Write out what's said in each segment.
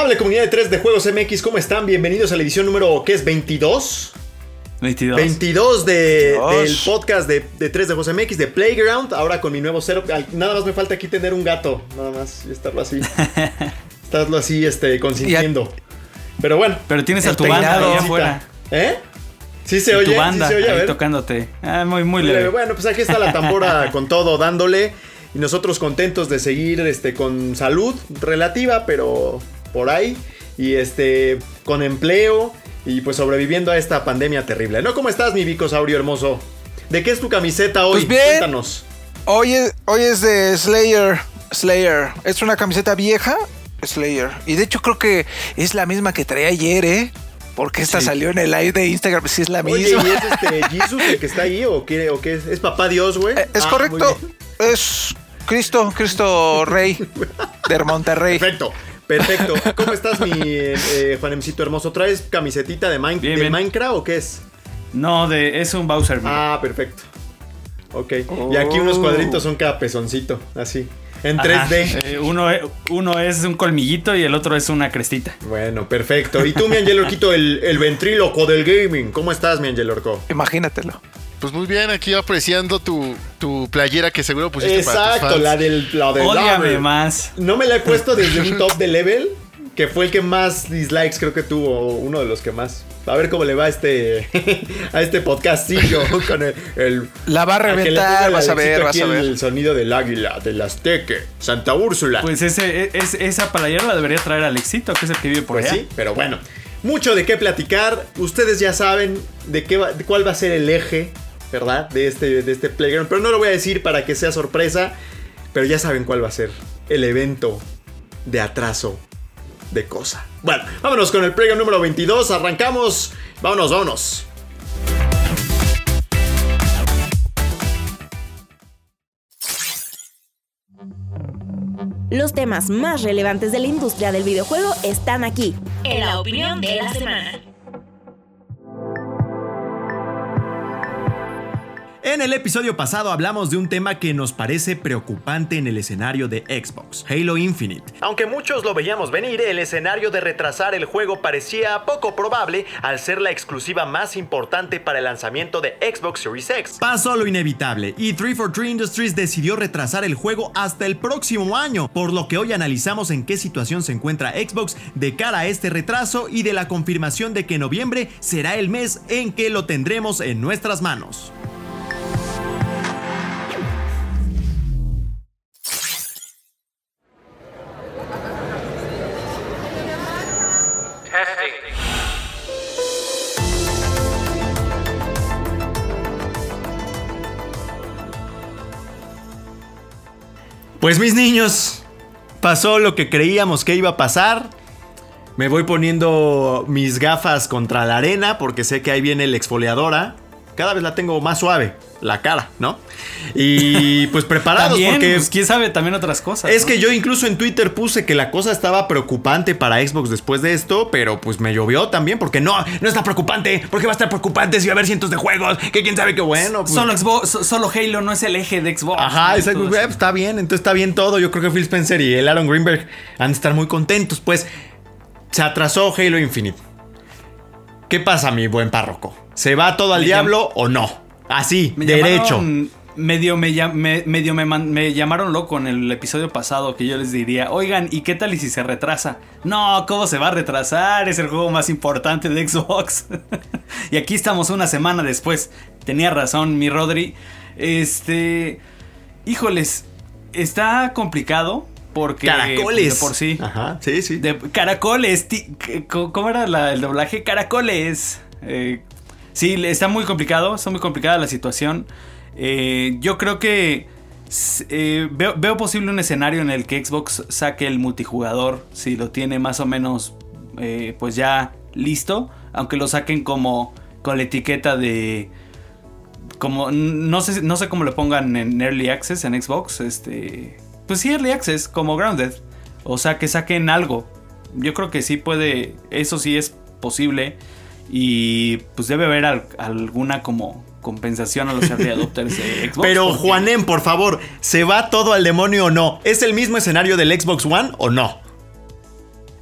Amable comunidad de 3 de Juegos MX, ¿cómo están? Bienvenidos a la edición número, ¿qué es? ¿22? 22. 22 de, 22. del podcast de, de 3 de Juegos MX, de Playground, ahora con mi nuevo. Al- Nada más me falta aquí tener un gato, nada más, y estarlo así. estarlo así, este, consintiendo. Pero bueno. Pero tienes a tu banda ahí afuera. ¿Eh? Sí se oye, tu banda sí se oye, a ver. tocándote. Ah, muy, muy leve. Bueno, pues aquí está la tambora con todo dándole. Y nosotros contentos de seguir este, con salud relativa, pero por ahí. Y este, con empleo. Y pues sobreviviendo a esta pandemia terrible. ¿No? ¿Cómo estás, mi Vicosaurio hermoso? ¿De qué es tu camiseta hoy? Pues bien. Cuéntanos. Hoy es, hoy es de Slayer. Slayer. Es una camiseta vieja. Slayer. Y de hecho creo que es la misma que traía ayer, ¿eh? Porque esta Sí. salió en el live de Instagram. Sí, es la Oye, misma. ¿y es este Jesus el que está ahí o qué, o qué es? ¿Es papá Dios, güey? Eh, es Ah, correcto. Es Cristo, Cristo Rey de Monterrey. Perfecto, perfecto. ¿Cómo estás, mi eh, Juanemcito hermoso? ¿Traes camisetita de, Mine- Bien, de bien. Minecraft o qué es? No, de, es un Bowser. mira. Ah, perfecto. Ok. Y aquí unos Oh. cuadritos son cada pezoncito, así. En Ajá. 3D. Eh, uno, e- uno es un colmillito y el otro es una crestita. Bueno, perfecto. Y tú, mi Angel Orquito, el, el ventríloco del gaming. ¿Cómo estás, mi Angel Orco? Imagínatelo. Pues muy bien, aquí apreciando tu, tu playera que seguro pusiste para tus Exacto, fans. la del, la del Ódiame más. No me la he puesto desde un top de level, que fue el que más dislikes creo que tuvo, uno de los que más. A ver cómo le va a este, a este podcastillo con el... el- La va a reventar, vas a ver, vas aquí a ver. El sonido del águila, del azteque, Santa Úrsula. Pues ese, e- es, esa playera la debería traer Alexito, que es el que vive por Pues allá. sí, pero bueno. Mucho de qué platicar. Ustedes ya saben de, qué va- de cuál va a ser el eje, ¿verdad? De este, de este Playground. Pero no lo voy a decir para que sea sorpresa. Pero ya saben cuál va a ser el evento de atraso de cosa. Bueno, vámonos con el Playground número 22. Arrancamos. Vámonos, vámonos. Los temas más relevantes de la industria del videojuego están aquí. En la opinión de la semana. En el episodio pasado hablamos de un tema que nos parece preocupante en el escenario de Xbox, Halo Infinite. Aunque muchos lo veíamos venir, el escenario de retrasar el juego parecía poco probable al ser la exclusiva más importante para el lanzamiento de Xbox Series X. Pasó lo inevitable y 343 Industries decidió retrasar el juego hasta el próximo año, por lo que hoy analizamos en qué situación se encuentra Xbox de cara a este retraso y de la confirmación de que noviembre será el mes en que lo tendremos en nuestras manos. Pues mis niños, pasó lo que creíamos que iba a pasar. Me voy poniendo mis gafas contra la arena porque sé que ahí viene la exfoliadora. Cada vez la tengo más suave, la cara, ¿no? Y pues preparados También, porque pues, quién sabe también otras cosas. es ¿no? que yo incluso en Twitter puse que la cosa estaba preocupante para Xbox después de esto, pero pues me llovió también porque no, no está preocupante, porque va a estar preocupante si va a haber cientos de juegos, que quién sabe qué bueno. pues- Solo, Xbox, solo Halo no es el eje de Xbox. Ajá, pues, está bien, entonces está bien todo. Yo creo que Phil Spencer y el Aaron Greenberg han de estar muy contentos. Pues se atrasó Halo Infinite. ¿Qué pasa, mi buen párroco? ¿Se va todo al Me diablo o no? Así, Me derecho. llamaron- medio me, medio me llamaron loco en el episodio pasado que yo les diría, oigan, ¿y qué tal y si se retrasa? No, ¿cómo se va a retrasar? Es el juego más importante de Xbox. y aquí estamos una semana después. Tenía razón, mi Rodri. Este... Híjoles, está complicado porque... Caracoles. De por sí. Ajá, sí, sí. De caracoles. ¿Cómo era la- el doblaje? Caracoles. Eh, sí, está muy complicado. Está muy complicada la situación. Eh, yo creo que eh, veo, veo posible un escenario en el que Xbox saque el multijugador, si lo tiene más o menos eh, pues ya listo, aunque lo saquen como con la etiqueta de como no sé no sé cómo le pongan en Early Access en Xbox, este pues sí Early Access como Grounded, o sea, que saquen algo. Yo creo que sí puede, eso sí es posible y pues debe haber al- alguna como compensación a los early adopters de Xbox. Pero porque- Juanen, por favor, ¿se va todo al demonio o no? ¿Es el mismo escenario del Xbox One o no?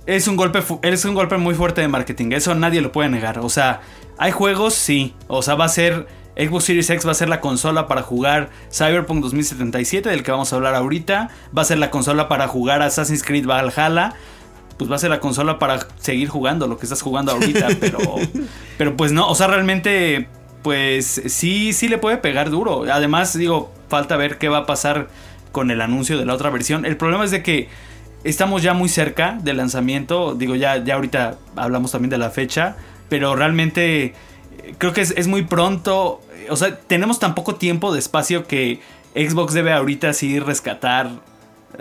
Es un golpe es un golpe muy fuerte de marketing, eso nadie lo puede negar. O sea, hay juegos, sí. O sea, va a ser Xbox Series X va a ser la consola para jugar Cyberpunk 2077, del que vamos a hablar ahorita. Va a ser la consola para jugar Assassin's Creed Valhalla. Pues va a ser la consola para seguir jugando lo que estás jugando ahorita, pero pero pues no, o sea, realmente pues sí sí le puede pegar duro. Además, digo, falta ver qué va a pasar con el anuncio de la otra versión. El problema es de que estamos ya muy cerca del lanzamiento. Digo, ya, ya ahorita hablamos también de la fecha. Pero realmente creo que es, es muy pronto. O sea, tenemos tan poco tiempo de espacio que Xbox debe ahorita sí rescatar.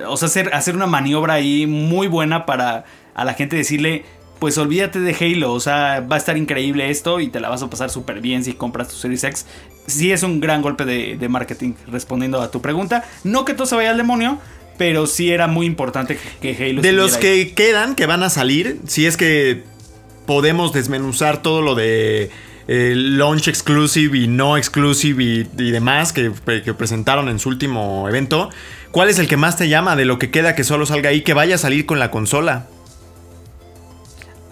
O sea, hacer, hacer una maniobra ahí muy buena para a la gente decirle. Pues olvídate de Halo, o sea, va a estar increíble esto y te la vas a pasar súper bien si compras tu Series X. Sí es un gran golpe de, de marketing, respondiendo a tu pregunta. No que todo se vaya al demonio, pero sí era muy importante que que Halo De los ahí. que quedan, que van a salir, si es que podemos desmenuzar todo lo de launch exclusive y no exclusive y, demás que, que presentaron en su último evento, ¿cuál es el que más te llama de lo que queda que solo salga ahí, que vaya a salir con la consola?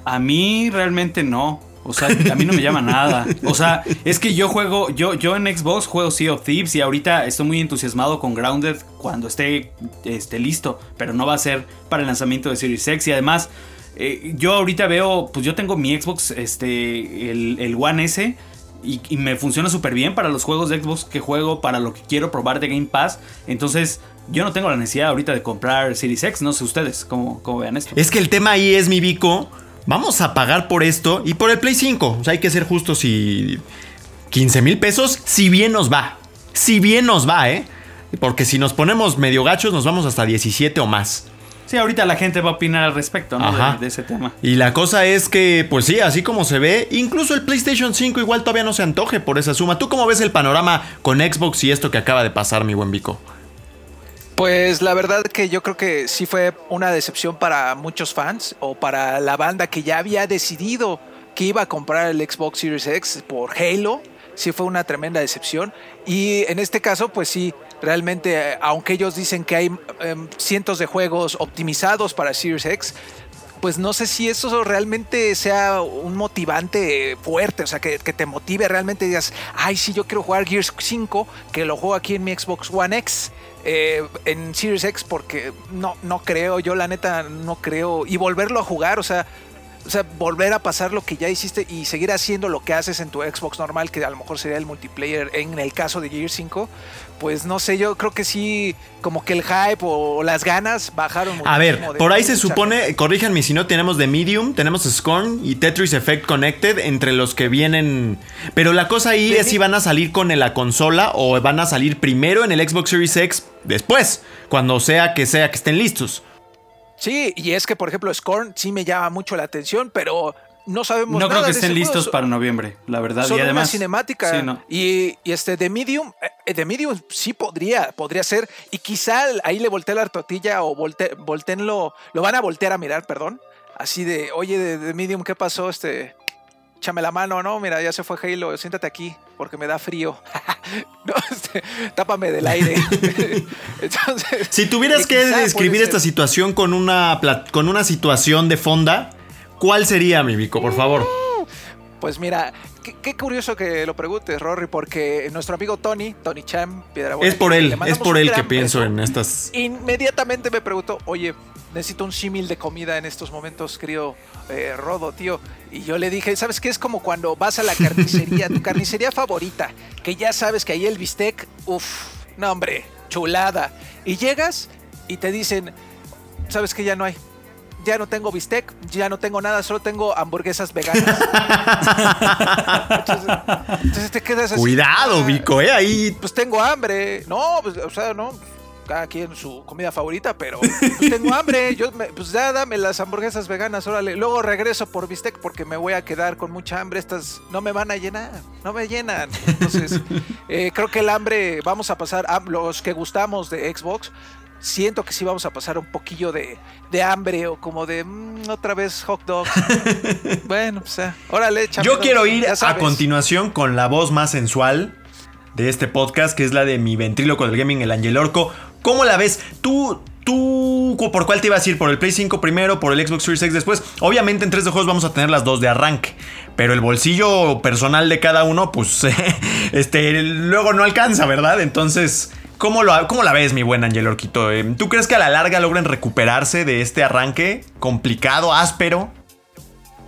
A mí realmente no. O sea, a mí no me llama nada. O sea, es que yo juego, yo, yo en Xbox juego Sea of Thieves y ahorita estoy muy entusiasmado con Grounded cuando esté, esté listo. Pero no va a ser para el lanzamiento de Series X. Y además, eh, yo ahorita veo, pues yo tengo mi Xbox, este, el, el One S. Y, me funciona súper bien para los juegos de Xbox que juego, para lo que quiero probar de Game Pass. Entonces, yo no tengo la necesidad ahorita de comprar Series X. No sé ustedes cómo, cómo vean esto. Es que el tema ahí es mi bico. Vamos a pagar por esto y por el Play 5. O sea, hay que ser justos y 15 mil pesos, si bien nos va. Si bien nos va, ¿eh? Porque si nos ponemos medio gachos, nos vamos hasta 17 o más. Sí, ahorita la gente va a opinar al respecto, ¿no? Ajá. De, de ese tema. Y la cosa es que, pues sí, así como se ve, incluso el PlayStation 5 igual todavía no se antoje por esa suma. ¿Tú cómo ves el panorama con Xbox y esto que acaba de pasar, mi buen Vico? Pues la verdad que yo creo que sí fue una decepción para muchos fans o para la banda que ya había decidido que iba a comprar el Xbox Series X por Halo. Sí fue una tremenda decepción. Y en este caso, pues sí, realmente, eh, aunque ellos dicen que hay em, cientos de juegos optimizados para Series X, pues no sé si eso realmente sea un motivante fuerte, o sea, que, que te motive realmente y digas, ay, sí, yo quiero jugar Gears 5, que lo juego aquí en mi Xbox One X, eh, en Series X, porque no, no creo, yo la neta no creo, y volverlo a jugar, o sea, o sea, volver a pasar lo que ya hiciste y seguir haciendo lo que haces en tu Xbox normal, que a lo mejor sería el multiplayer en el caso de Gears 5, pues no sé, yo creo que sí, como que el hype o las ganas bajaron A ver, por ahí se supone, corríjanme si no, tenemos The Medium, tenemos Scorn y Tetris Effect Connected entre los que vienen. Pero la cosa ahí es si van a salir con la consola o van a salir primero en el Xbox Series X después, cuando sea que sea que estén listos. Sí, y es que, por ejemplo, Scorn sí me llama mucho la atención, pero no sabemos No nada creo que de estén listos para noviembre, la verdad. Solo y además, una cinemática. Sí, no. y, y este de Medium, eh, de Medium sí podría, podría ser. Y quizá ahí le volteé la tortilla o volte, volteenlo, lo van a voltear a mirar, perdón. Así de, oye, de, de Medium, ¿qué pasó? Este, échame la mano, ¿no? Mira, ya se fue Halo, siéntate aquí porque me da frío. no, este, tápame del aire. Entonces, Si tuvieras que describir esta situación con una, con una situación de fonda, ¿cuál sería, mi Vico, por favor? Pues mira, qué, qué curioso que lo preguntes, Rory, porque nuestro amigo Tony, Tony Chan, Piedra Es por él, es por él que pienso en estas. Inmediatamente me preguntó, oye, necesito un símil de comida en estos momentos, querido eh, Rodo, tío. Y yo le dije, ¿sabes qué? Es como cuando vas a la carnicería, tu carnicería favorita, que ya sabes que ahí el bistec, uff, no hombre, chulada. Y llegas y te dicen, ¿sabes qué? Ya no hay. Ya no tengo bistec, ya no tengo nada, solo tengo hamburguesas veganas. entonces, entonces te quedas así. Cuidado, "Ah, Vico, ¿eh? Ahí pues tengo hambre. No, pues, o sea, no. Cada quien su comida favorita, pero pues, tengo hambre. Yo, me- pues ya dame las hamburguesas veganas, órale. Luego regreso por bistec porque me voy a quedar con mucha hambre. Estas no me van a llenar, no me llenan. Entonces, eh, creo que el hambre, vamos a pasar, a los que gustamos de Xbox, siento que sí vamos a pasar un poquillo de, de hambre o como de "Mm, otra vez hot dog. bueno, pues ya, órale, Yo champions, quiero ir a continuación con la voz más sensual de este podcast, que es la de mi ventríloco del gaming, el Angel Orco. ¿Cómo la ves? Tú, tú, ¿por cuál te ibas a ir? ¿Por el Play 5 primero? ¿Por el Xbox Series X después? Obviamente en 3 de juegos vamos a tener las dos de arranque. Pero el bolsillo personal de cada uno, pues, este, luego no alcanza, ¿verdad? Entonces, ¿cómo, lo, cómo la ves, mi buen Angel Orquito? Eh, ¿Tú crees que a la larga logren recuperarse de este arranque complicado, áspero?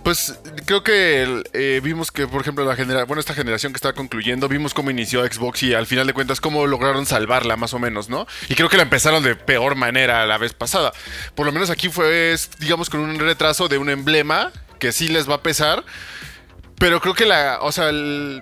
Pues creo que eh, vimos que, por ejemplo, la genera bueno, esta generación que está concluyendo, vimos cómo inició Xbox y al final de cuentas cómo lograron salvarla más o menos, ¿no? Y creo que la empezaron de peor manera la vez pasada. Por lo menos aquí fue, digamos, con un retraso de un emblema que sí les va a pesar. Pero creo que la, o sea, el-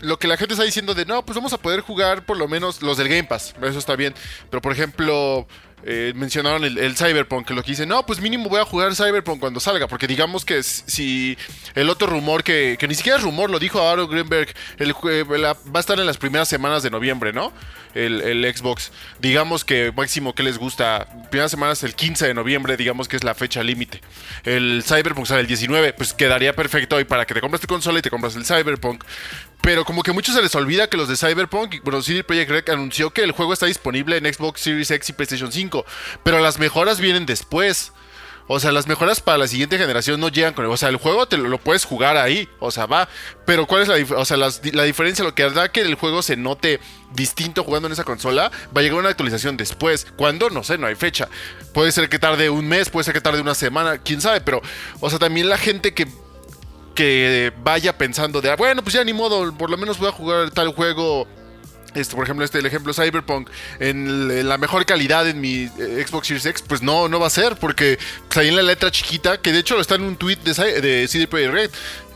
lo que la gente está diciendo de no, pues vamos a poder jugar por lo menos los del Game Pass, eso está bien. Pero por ejemplo, eh, mencionaron el, Cyberpunk, que lo que dice, no, pues mínimo voy a jugar Cyberpunk cuando salga, porque digamos que si el otro rumor que, que ni siquiera es rumor, lo dijo Aaron Greenberg, el, la- va a estar en las primeras semanas de noviembre, ¿no? El, Xbox. Digamos que máximo que les gusta, primeras semanas el 15 de noviembre, digamos que es la fecha límite. El Cyberpunk sale el 19, pues quedaría perfecto hoy para que te compres tu consola y te compras el Cyberpunk. Pero como que muchos se les olvida que los de Cyberpunk, bueno, CD Projekt Red anunció que el juego está disponible en Xbox Series X y PlayStation 5, pero las mejoras vienen después. O sea, las mejoras para la siguiente generación no llegan con... O sea, el juego te lo, puedes jugar ahí. O sea, va. Pero ¿cuál es la, o sea, la diferencia? Lo que hará que el juego se note distinto jugando en esa consola, va a llegar una actualización después. ¿Cuándo? No sé, no hay fecha. Puede ser que tarde un mes, puede ser que tarde una semana, quién sabe. Pero, o sea, también la gente que que vaya pensando de, "Ah, bueno, pues ya ni modo, por lo menos voy a jugar tal juego. Este, por ejemplo, este, el ejemplo Cyberpunk en, la mejor calidad en mi eh, Xbox Series X, pues no, no va a ser, porque pues, ahí en la letra chiquita, que de hecho está en un tweet de CD Projekt Red,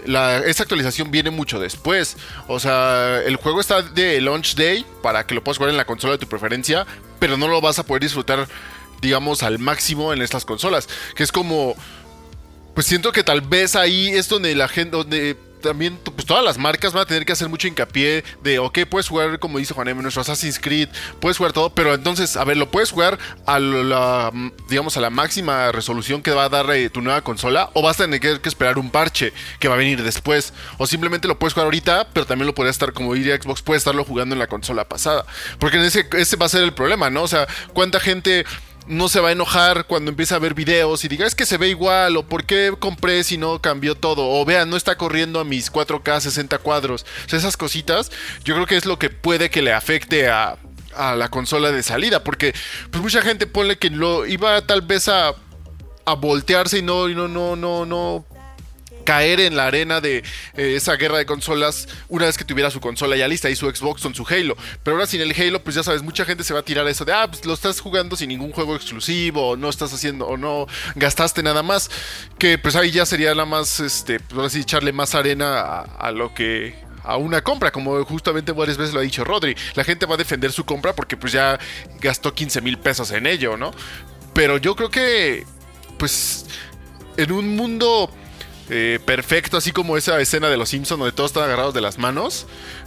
la, esa actualización viene mucho después. O sea, el juego está de launch day para que lo puedas jugar en la consola de tu preferencia, pero no lo vas a poder disfrutar, digamos, al máximo en estas consolas. Que es como, pues siento que tal vez ahí es donde la gente, donde también pues todas las marcas van a tener que hacer mucho hincapié de, ok, puedes jugar, como dice Juan M, nuestro Assassin's Creed, puedes jugar todo, pero entonces, a ver, lo puedes jugar a la, digamos, a la máxima resolución que va a dar eh, tu nueva consola, o vas a tener que, esperar un parche que va a venir después, o simplemente lo puedes jugar ahorita, pero también lo podrías estar, como diría Xbox, puedes estarlo jugando en la consola pasada, porque en ese, ese va a ser el problema, ¿no? O sea, ¿cuánta gente no se va a enojar cuando empieza a ver videos y diga es que se ve igual o por qué compré si no cambió todo o vean no está corriendo a mis 4K 60 cuadros o sea, esas cositas yo creo que es lo que puede que le afecte a, a la consola de salida porque pues mucha gente pone que lo iba tal vez a a voltearse y no y no no no no caer en la arena de eh, esa guerra de consolas una vez que tuviera su consola ya lista y su Xbox con su Halo. Pero ahora sin el Halo, pues ya sabes, mucha gente se va a tirar a eso de, ah, pues lo estás jugando sin ningún juego exclusivo, o no estás haciendo, o no gastaste nada más. Que pues ahí ya sería nada más, este, pues ahora sí, echarle más arena a, a lo que a una compra, como justamente varias veces lo ha dicho Rodri. La gente va a defender su compra porque pues ya gastó 15 mil pesos en ello, ¿no? Pero yo creo que, pues, en un mundo eh, perfecto, así como esa escena de los Simpsons donde todos están agarrados de las manos,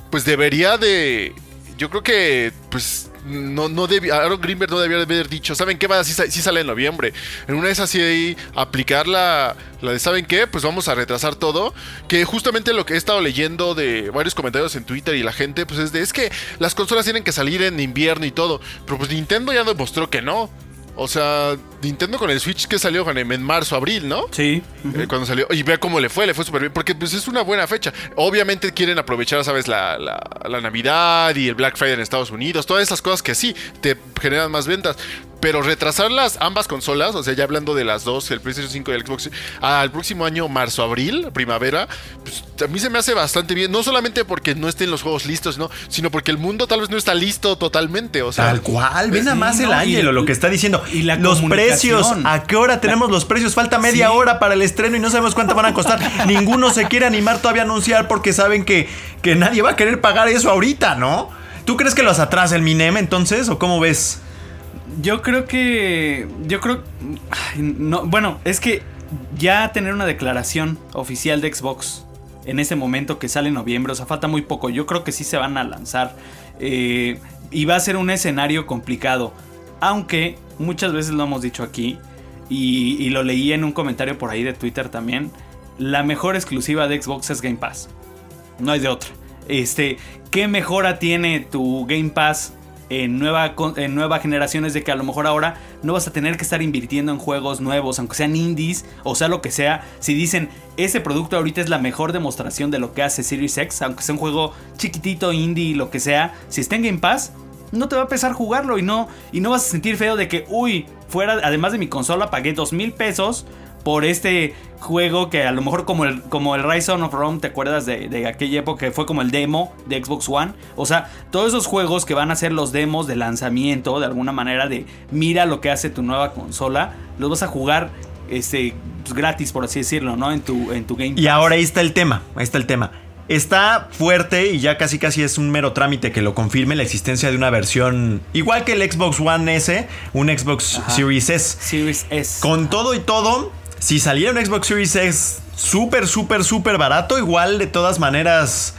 pues debería de. Yo creo que, pues. No, debi- Aaron Greenberg no debía haber dicho, ¿saben qué? Va, sí, sa- sí sale en noviembre. En una de esas sí aplicar la de, ¿saben qué? Pues vamos a retrasar todo. Que justamente lo que he estado leyendo de varios comentarios en Twitter y la gente, pues es de, es que las consolas tienen que salir en invierno y todo. Pero pues Nintendo ya demostró que no. O sea, Nintendo con el Switch que salió en marzo, abril, ¿no? Sí. Eh, cuando salió. Y vea cómo le fue, le fue súper bien. Porque pues es una buena fecha. Obviamente quieren aprovechar, ¿sabes? La, la, la Navidad y el Black Friday en Estados Unidos. Todas esas cosas que sí te generan más ventas. Pero retrasarlas ambas consolas, o sea, ya hablando de las dos, el PlayStation 5 y el Xbox, al próximo año, marzo, abril, primavera, pues a mí se me hace bastante bien. No solamente porque no estén los juegos listos, ¿no? Sino porque el mundo tal vez no está listo totalmente. O sea, Tal cual, ve Sí, nada más el no, y- Ángelo lo que está diciendo. y la los precios, ¿a qué hora tenemos los precios? Falta media Sí. hora para el estreno y no sabemos cuánto van a costar. Ninguno se quiere animar todavía a anunciar porque saben que, que nadie va a querer pagar eso ahorita, ¿no? ¿Tú crees que los atrasa el Minem entonces o cómo ves? Yo creo que. Yo creo. no, bueno, es que ya tener una declaración oficial de Xbox en ese momento que sale en noviembre, o sea, falta muy poco. Yo creo que sí se van a lanzar. Eh, y va a ser un escenario complicado. Aunque muchas veces lo hemos dicho aquí. Y, y lo leí en un comentario por ahí de Twitter también. La mejor exclusiva de Xbox es Game Pass. No hay de otra. Este, ¿qué mejora tiene tu Game Pass en nueva, en nueva generaciones de que a lo mejor ahora no vas a tener que estar invirtiendo en juegos nuevos, aunque sean indies o sea lo que sea. Si dicen, ese producto ahorita es la mejor demostración de lo que hace Series X, aunque sea un juego chiquitito, indie, lo que sea, si está en Game Pass, no te va a pesar jugarlo y no, y no vas a sentir feo de que, uy, fuera, además de mi consola, pagué dos mil pesos por este juego que a lo mejor como el, como el Rise of Rome, ¿te acuerdas de, aquella época que fue como el demo de Xbox One? O sea, todos esos juegos que van a ser los demos de lanzamiento, de alguna manera de mira lo que hace tu nueva consola, los vas a jugar este, pues, gratis, por así decirlo, ¿no? En tu, en tu Game Y ahora ahí está el tema, ahí está el tema. Está fuerte y ya casi casi es un mero trámite que lo confirme la existencia de una versión igual que el Xbox One S, un Xbox Series S. Series S. Con todo y todo, si saliera un Xbox Series X súper, súper, súper barato, igual de todas maneras,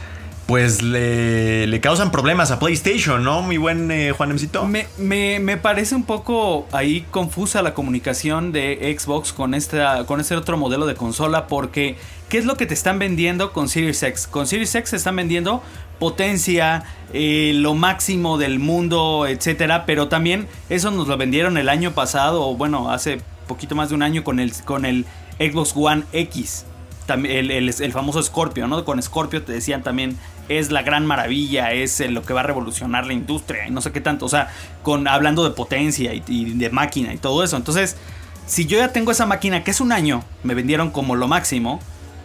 pues le, causan problemas a PlayStation, ¿no? Muy buen eh, Juanemcito. Me, me, parece un poco ahí confusa la comunicación de Xbox con, esta, con este otro modelo de consola porque ¿qué es lo que te están vendiendo con Series X? Con Series X están vendiendo potencia, eh, lo máximo del mundo, etcétera, pero también eso nos lo vendieron el año pasado, o bueno, hace poquito más de un año con el, con el Xbox One X. El, el, famoso Scorpio, ¿no? Con Scorpio te decían también es la gran maravilla, es lo que va a revolucionar la industria y no sé qué tanto. O sea, con, hablando de potencia y, y, de máquina y todo eso. Entonces, si yo ya tengo esa máquina que es un año, me vendieron como lo máximo,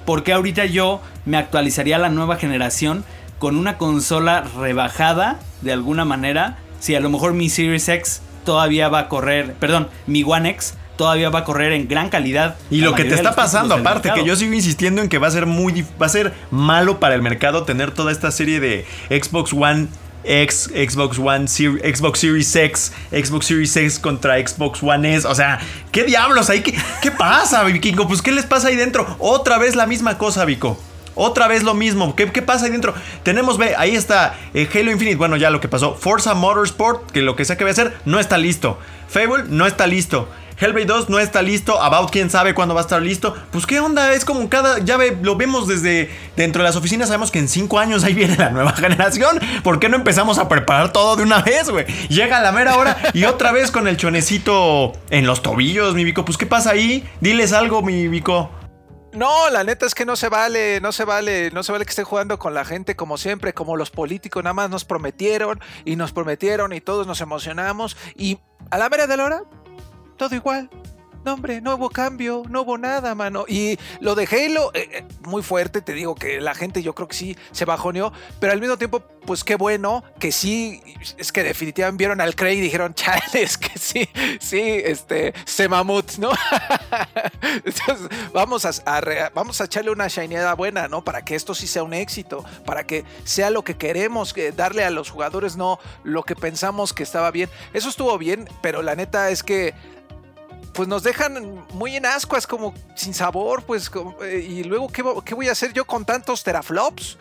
¿por qué ahorita yo me actualizaría a la nueva generación con una consola rebajada de alguna manera? Si a lo mejor mi Series X todavía va a correr, perdón, mi One X todavía va a correr en gran calidad. Y lo que te está pasando, aparte, que yo sigo insistiendo en que va a ser muy va a ser malo para el mercado tener toda esta serie de Xbox One X, Xbox One, Xbox Series X, Xbox Series X contra Xbox One S. O sea, ¿qué diablos ahí? ¿Qué, qué pasa, Vikingo? Pues, ¿qué les pasa ahí dentro? Otra vez la misma cosa, Vico. Otra vez lo mismo. ¿Qué, pasa ahí dentro? Tenemos, ve, ahí está eh, Halo Infinite. Bueno, ya lo que pasó. Forza Motorsport, que lo que sea que va a hacer, no está listo. Fable no está listo. Hellblade 2 no está listo, About quién sabe cuándo va a estar listo. Pues qué onda, es como cada, ya ve, lo vemos desde dentro de las oficinas, sabemos que en 5 años ahí viene la nueva generación. ¿Por qué no empezamos a preparar todo de una vez, güey? Llega la mera hora y otra vez con el chonecito en los tobillos, mi Vico. Pues qué pasa ahí, diles algo, mi Vico. No, la neta es que no se vale, no se vale, no se vale que esté jugando con la gente como siempre, como los políticos nada más nos prometieron y nos prometieron y todos nos emocionamos y a la mera de la hora todo igual. No, hombre, no hubo cambio, no hubo nada, mano. Y lo de Halo, eh, eh, muy fuerte, te digo que la gente yo creo que sí se bajoneó, pero al mismo tiempo, pues qué bueno que sí, es que definitivamente vieron al Craig y dijeron, chales, que sí, sí, este, se mamut, ¿no? Entonces, vamos a, vamos a echarle una shineada buena, ¿no? Para que esto sí sea un éxito, para que sea lo que queremos, que darle a los jugadores, no lo que pensamos que estaba bien. Eso estuvo bien, pero la neta es que pues nos dejan muy en ascuas, como sin sabor, pues, eh, y luego, ¿qué, ¿qué, voy a hacer yo con tantos teraflops?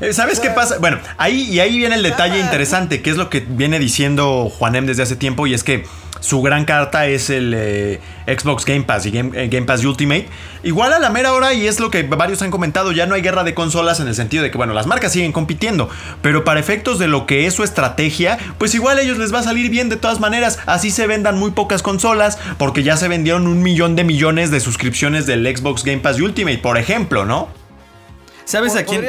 Eh, ¿Sabes qué pasa? Bueno, ahí y ahí viene el detalle interesante, que es lo que viene diciendo Juanem desde hace tiempo, y es que su gran carta es el eh, Xbox Game Pass y Game, Game, Pass Ultimate. Igual a la mera hora, y es lo que varios han comentado, ya no hay guerra de consolas en el sentido de que, bueno, las marcas siguen compitiendo, pero para efectos de lo que es su estrategia, pues igual a ellos les va a salir bien de todas maneras, así se vendan muy pocas consolas, porque ya se vendieron un millón de millones de suscripciones del Xbox Game Pass Ultimate, por ejemplo, ¿no? ¿Sabes a quién?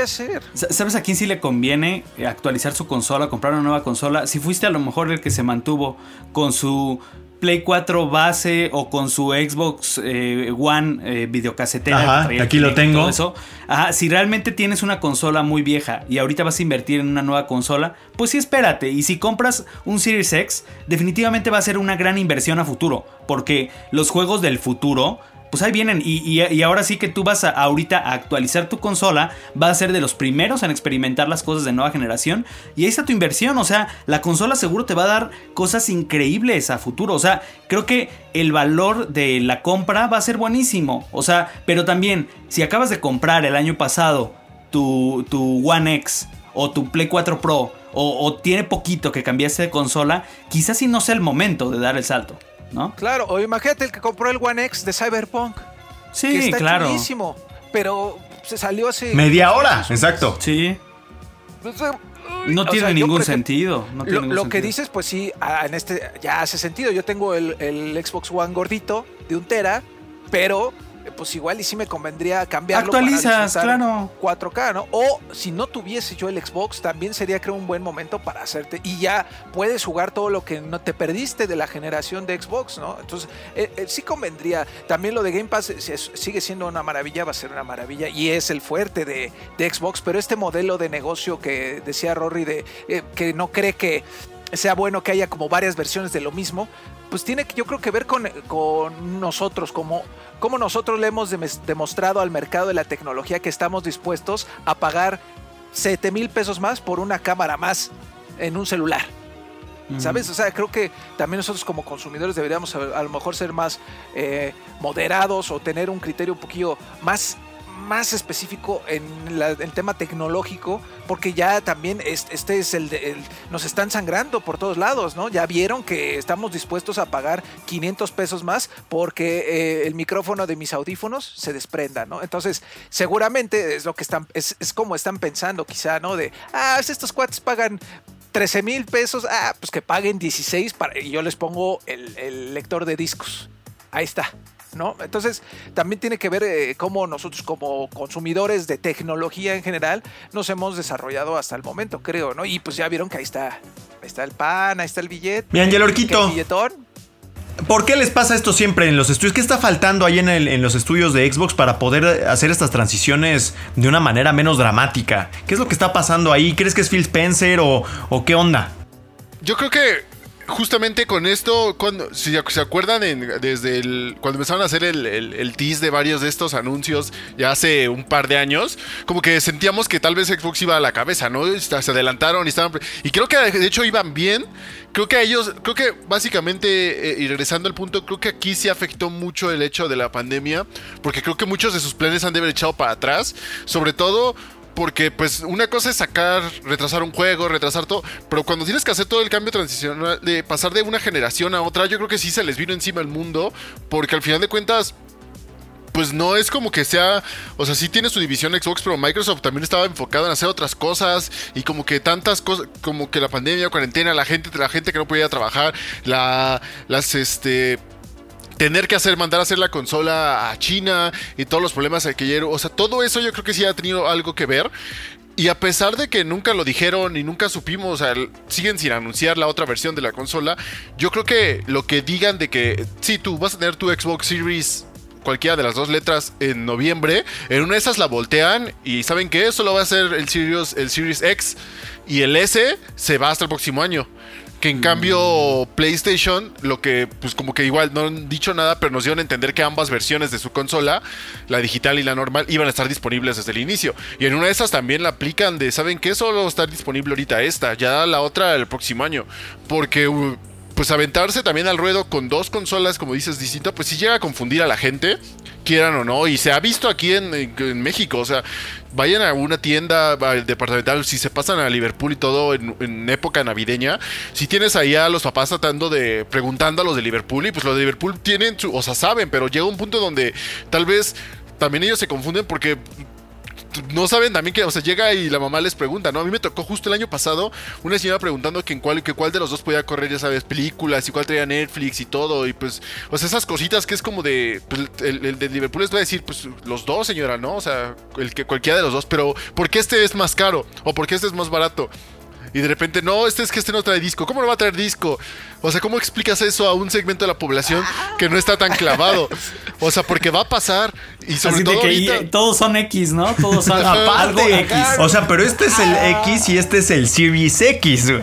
¿Sabes a quién sí le conviene actualizar su consola, comprar una nueva consola? Si fuiste a lo mejor el que se mantuvo con su Play 4 base o con su Xbox eh, One eh, videocasetera. Ajá, aquí lo tengo. Eso. Ajá, si realmente tienes una consola muy vieja y ahorita vas a invertir en una nueva consola, pues sí espérate. Y si compras un Series X, definitivamente va a ser una gran inversión a futuro. Porque los juegos del futuro pues ahí vienen. Y, ahora sí que tú vas a ahorita a actualizar tu consola, vas a ser de los primeros en experimentar las cosas de nueva generación. Y ahí está tu inversión. O sea, la consola seguro te va a dar cosas increíbles a futuro. O sea, creo que el valor de la compra va a ser buenísimo. O sea, pero también, si acabas de comprar el año pasado tu, tu One X o tu Play 4 Pro o, tiene poquito que cambiaste de consola, quizás sí no sea el momento de dar el salto, ¿no? Claro, o imagínate el que compró el One X de Cyberpunk. que Sí, está claro. chulísimo, pero se salió hace... Media hora, exacto. Sí, no o tiene sea, ningún sentido. no tiene lo, ningún lo que dices, pues sí, en este ya hace sentido. Yo tengo el, el Xbox One gordito de un tera, pero pues igual y sí me convendría cambiarlo. para Actualizas, disfrutar claro. 4K, ¿no? O si no tuviese yo el Xbox, también sería creo un buen momento para hacerte. Y ya puedes jugar todo lo que no te perdiste de la generación de Xbox, ¿no? Entonces, eh, eh, sí convendría. También lo de Game Pass es- es- sigue siendo una maravilla, va a ser una maravilla. Y es el fuerte de, de Xbox. Pero este modelo de negocio que decía Rory, de eh, que no cree que sea bueno que haya como varias versiones de lo mismo, pues tiene que yo creo que ver con, con nosotros, como, como nosotros le hemos demostrado al mercado de la tecnología que estamos dispuestos a pagar 7 mil pesos más por una cámara más en un celular. ¿Sabes? O sea, creo que también nosotros como consumidores deberíamos a, a lo mejor ser más eh, moderados o tener un criterio un poquillo más, más específico en el tema tecnológico, porque ya también es- este es el, de- Nos están sangrando por todos lados, ¿no? Ya vieron que estamos dispuestos a pagar 500 pesos más porque eh, el micrófono de mis audífonos se desprenda, ¿no? Entonces, seguramente es lo que están... Es, es como están pensando quizá, ¿no? De, ah, estos cuates pagan 13 mil pesos, ah, pues que paguen 16 para, y yo les pongo el, el lector de discos. Ahí está. ¿No? Entonces, también tiene que ver eh, cómo nosotros como consumidores de tecnología en general nos hemos desarrollado hasta el momento, creo, ¿no? Y pues ya vieron que ahí está, ahí está el pan, ahí está el billete. Mi Ángel que Orquito. el billetón. ¿Por qué les pasa esto siempre en los estudios? ¿Qué está faltando ahí en, el- en los estudios de Xbox para poder hacer estas transiciones de una manera menos dramática? ¿Qué es lo que está pasando ahí? ¿Crees que es Phil Spencer o, o qué onda? Yo creo que justamente con esto, cuando, si se acuerdan, en- desde el, cuando empezaron a hacer el, el, tease de varios de estos anuncios ya hace un par de años, como que sentíamos que tal vez Xbox iba a la cabeza, ¿no? Se adelantaron y estaban... Y creo que de hecho iban bien. Creo que a ellos, creo que básicamente, eh, y regresando al punto, creo que aquí sí afectó mucho el hecho de la pandemia, porque creo que muchos de sus planes han de haber echado para atrás, sobre todo porque pues una cosa es sacar, retrasar un juego, retrasar todo, pero cuando tienes que hacer todo el cambio transicional, de pasar de una generación a otra, yo creo que sí se les vino encima el mundo, porque al final de cuentas pues no es como que sea, o sea, sí tiene su división Xbox, pero Microsoft también estaba enfocado en hacer otras cosas y como que tantas cosas, como que la pandemia, cuarentena, la gente, la gente que no podía trabajar, la, las, este, tener que hacer, mandar a hacer la consola a China y todos los problemas que ayer, o sea, todo eso yo creo que sí ha tenido algo que ver. Y a pesar de que nunca lo dijeron y nunca supimos, o sea, siguen sin anunciar la otra versión de la consola, yo creo que lo que digan de que sí, tú vas a tener tu Xbox Series cualquiera de las dos letras en noviembre, en una de esas la voltean y ¿saben qué? Solo va a ser el Series, el Series X y el S se va hasta el próximo año. Que en cambio PlayStation, lo que pues como que igual no han dicho nada, pero nos dieron a entender que ambas versiones de su consola, la digital y la normal, iban a estar disponibles desde el inicio. Y en una de esas también la aplican de, ¿saben qué? Solo estar disponible ahorita esta, ya la otra el próximo año. Porque pues aventarse también al ruedo con dos consolas, como dices, distintas, pues sí llega a confundir a la gente, quieran o no. Y se ha visto aquí en, México, o sea, vayan a una tienda departamental, si se pasan a Liverpool y todo en, en época navideña, si tienes ahí a los papás tratando de, preguntando a los de Liverpool, y pues los de Liverpool tienen, su, o sea, saben, pero llega un punto donde tal vez también ellos se confunden porque no saben también que, o sea, llega y la mamá les pregunta, ¿no? A mí me tocó justo el año pasado una señora preguntando que en cuál, que cuál de los dos podía correr, ya sabes, películas y cuál traía Netflix y todo. Y pues, o sea, esas cositas que es como de. pues, el, de Liverpool les va a decir, pues los dos, señora, ¿no? O sea, el que cualquiera de los dos. Pero, ¿por qué este es más caro? ¿O por qué este es más barato? Y de repente, no, este es que este no trae disco. ¿Cómo no va a traer disco? O sea, ¿cómo explicas eso a un segmento de la población que no está tan clavado? O sea, porque va a pasar y sobre Así de todo que ahorita- y- todos son X, ¿no? Todos son algo X. O sea, pero este es el X y este es el Series X, güey.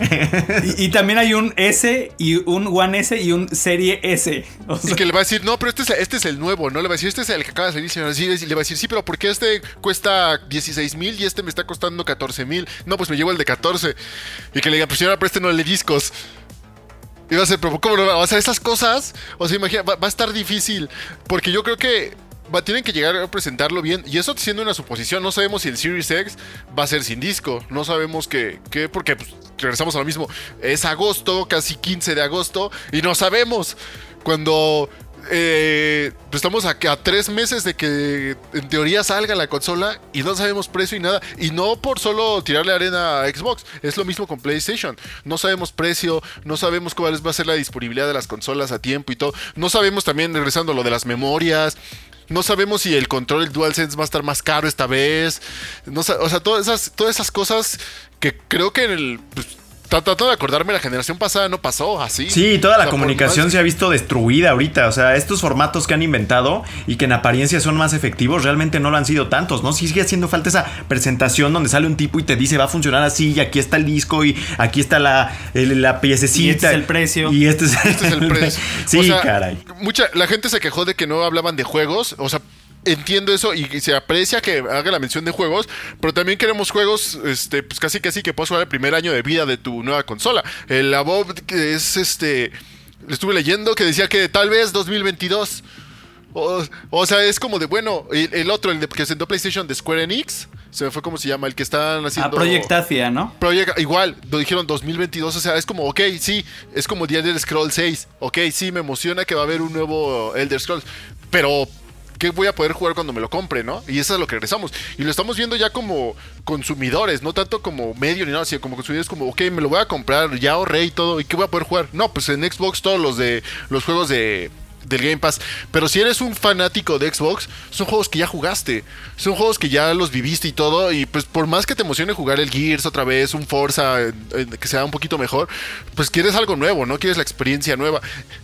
Y, y también hay un S y un One S y un Serie S. O sea, Y que le va a decir, no, pero este es, este es el nuevo, ¿no? Le va a decir, este es el que acaba de salir. Y le va a decir- le va a decir, sí, pero ¿por qué este cuesta 16 mil y este me está costando 14 mil? No, pues me llevo el de 14. Y que le diga, pues señora, préstenosle discos. Y va a ser, pero ¿cómo no? O sea, esas cosas, o sea, imagina, va, a estar difícil. Porque yo creo que va, tienen que llegar a presentarlo bien. Y eso siendo una suposición, no sabemos si el Series X va a ser sin disco. No sabemos qué, qué porque pues, regresamos a lo mismo. Es agosto, casi 15 de agosto, y no sabemos. Cuando eh, pues estamos a, tres meses de que en teoría salga la consola y no sabemos precio y nada. Y no por solo tirarle arena a Xbox, es lo mismo con PlayStation. No sabemos precio, no sabemos cuál va a ser la disponibilidad de las consolas a tiempo y todo. No sabemos también, regresando a lo de las memorias. No sabemos si el control, el DualSense va a estar más caro esta vez. O sea, todas esas, todas esas cosas que creo que en el... pues, tra- Trato de acordarme, la generación pasada no pasó así. Sí, toda O la sea, comunicación más- se ha visto destruida ahorita. O sea, estos formatos que han inventado y que en apariencia son más efectivos, realmente no lo han sido tantos, ¿no? Sí sigue haciendo falta esa presentación donde sale un tipo y te dice va a funcionar así, y aquí está el disco, y aquí está la, el- la piececita. Y este es el precio. Y este es, Este es el precio. sí, O sea, caray. Mucha, la gente se quejó de que no hablaban de juegos. O sea, entiendo eso y se aprecia que haga la mención de juegos, pero también queremos juegos, este, pues casi casi que puedas jugar el primer año de vida de tu nueva consola. El Above que es este. Estuve leyendo que decía que tal vez 2022. O, o sea, es como de, bueno, el, el otro, el de, que presentó PlayStation de Square Enix, se me fue como se llama, el que están a haciendo... Project Athia, ¿no? Project, igual, lo dijeron 2022, o sea, es como, ok, sí, es como The Elder Scrolls 6, ok, sí, me emociona que va a haber un nuevo Elder Scrolls, pero ¿qué voy a poder jugar cuando me lo compre, no? Y eso es lo que regresamos. Y lo estamos viendo ya como consumidores, no tanto como medio ni nada, sino como consumidores, como, ok, me lo voy a comprar, ya ahorré y todo, ¿y qué voy a poder jugar? No, pues en Xbox todos los de los juegos de del Game Pass. Pero si eres un fanático de Xbox, son juegos que ya jugaste. Son juegos que ya los viviste y todo. Y pues por más que te emocione jugar el Gears otra vez, un Forza eh, eh, que sea un poquito mejor, pues quieres algo nuevo, ¿no? Quieres la experiencia nueva.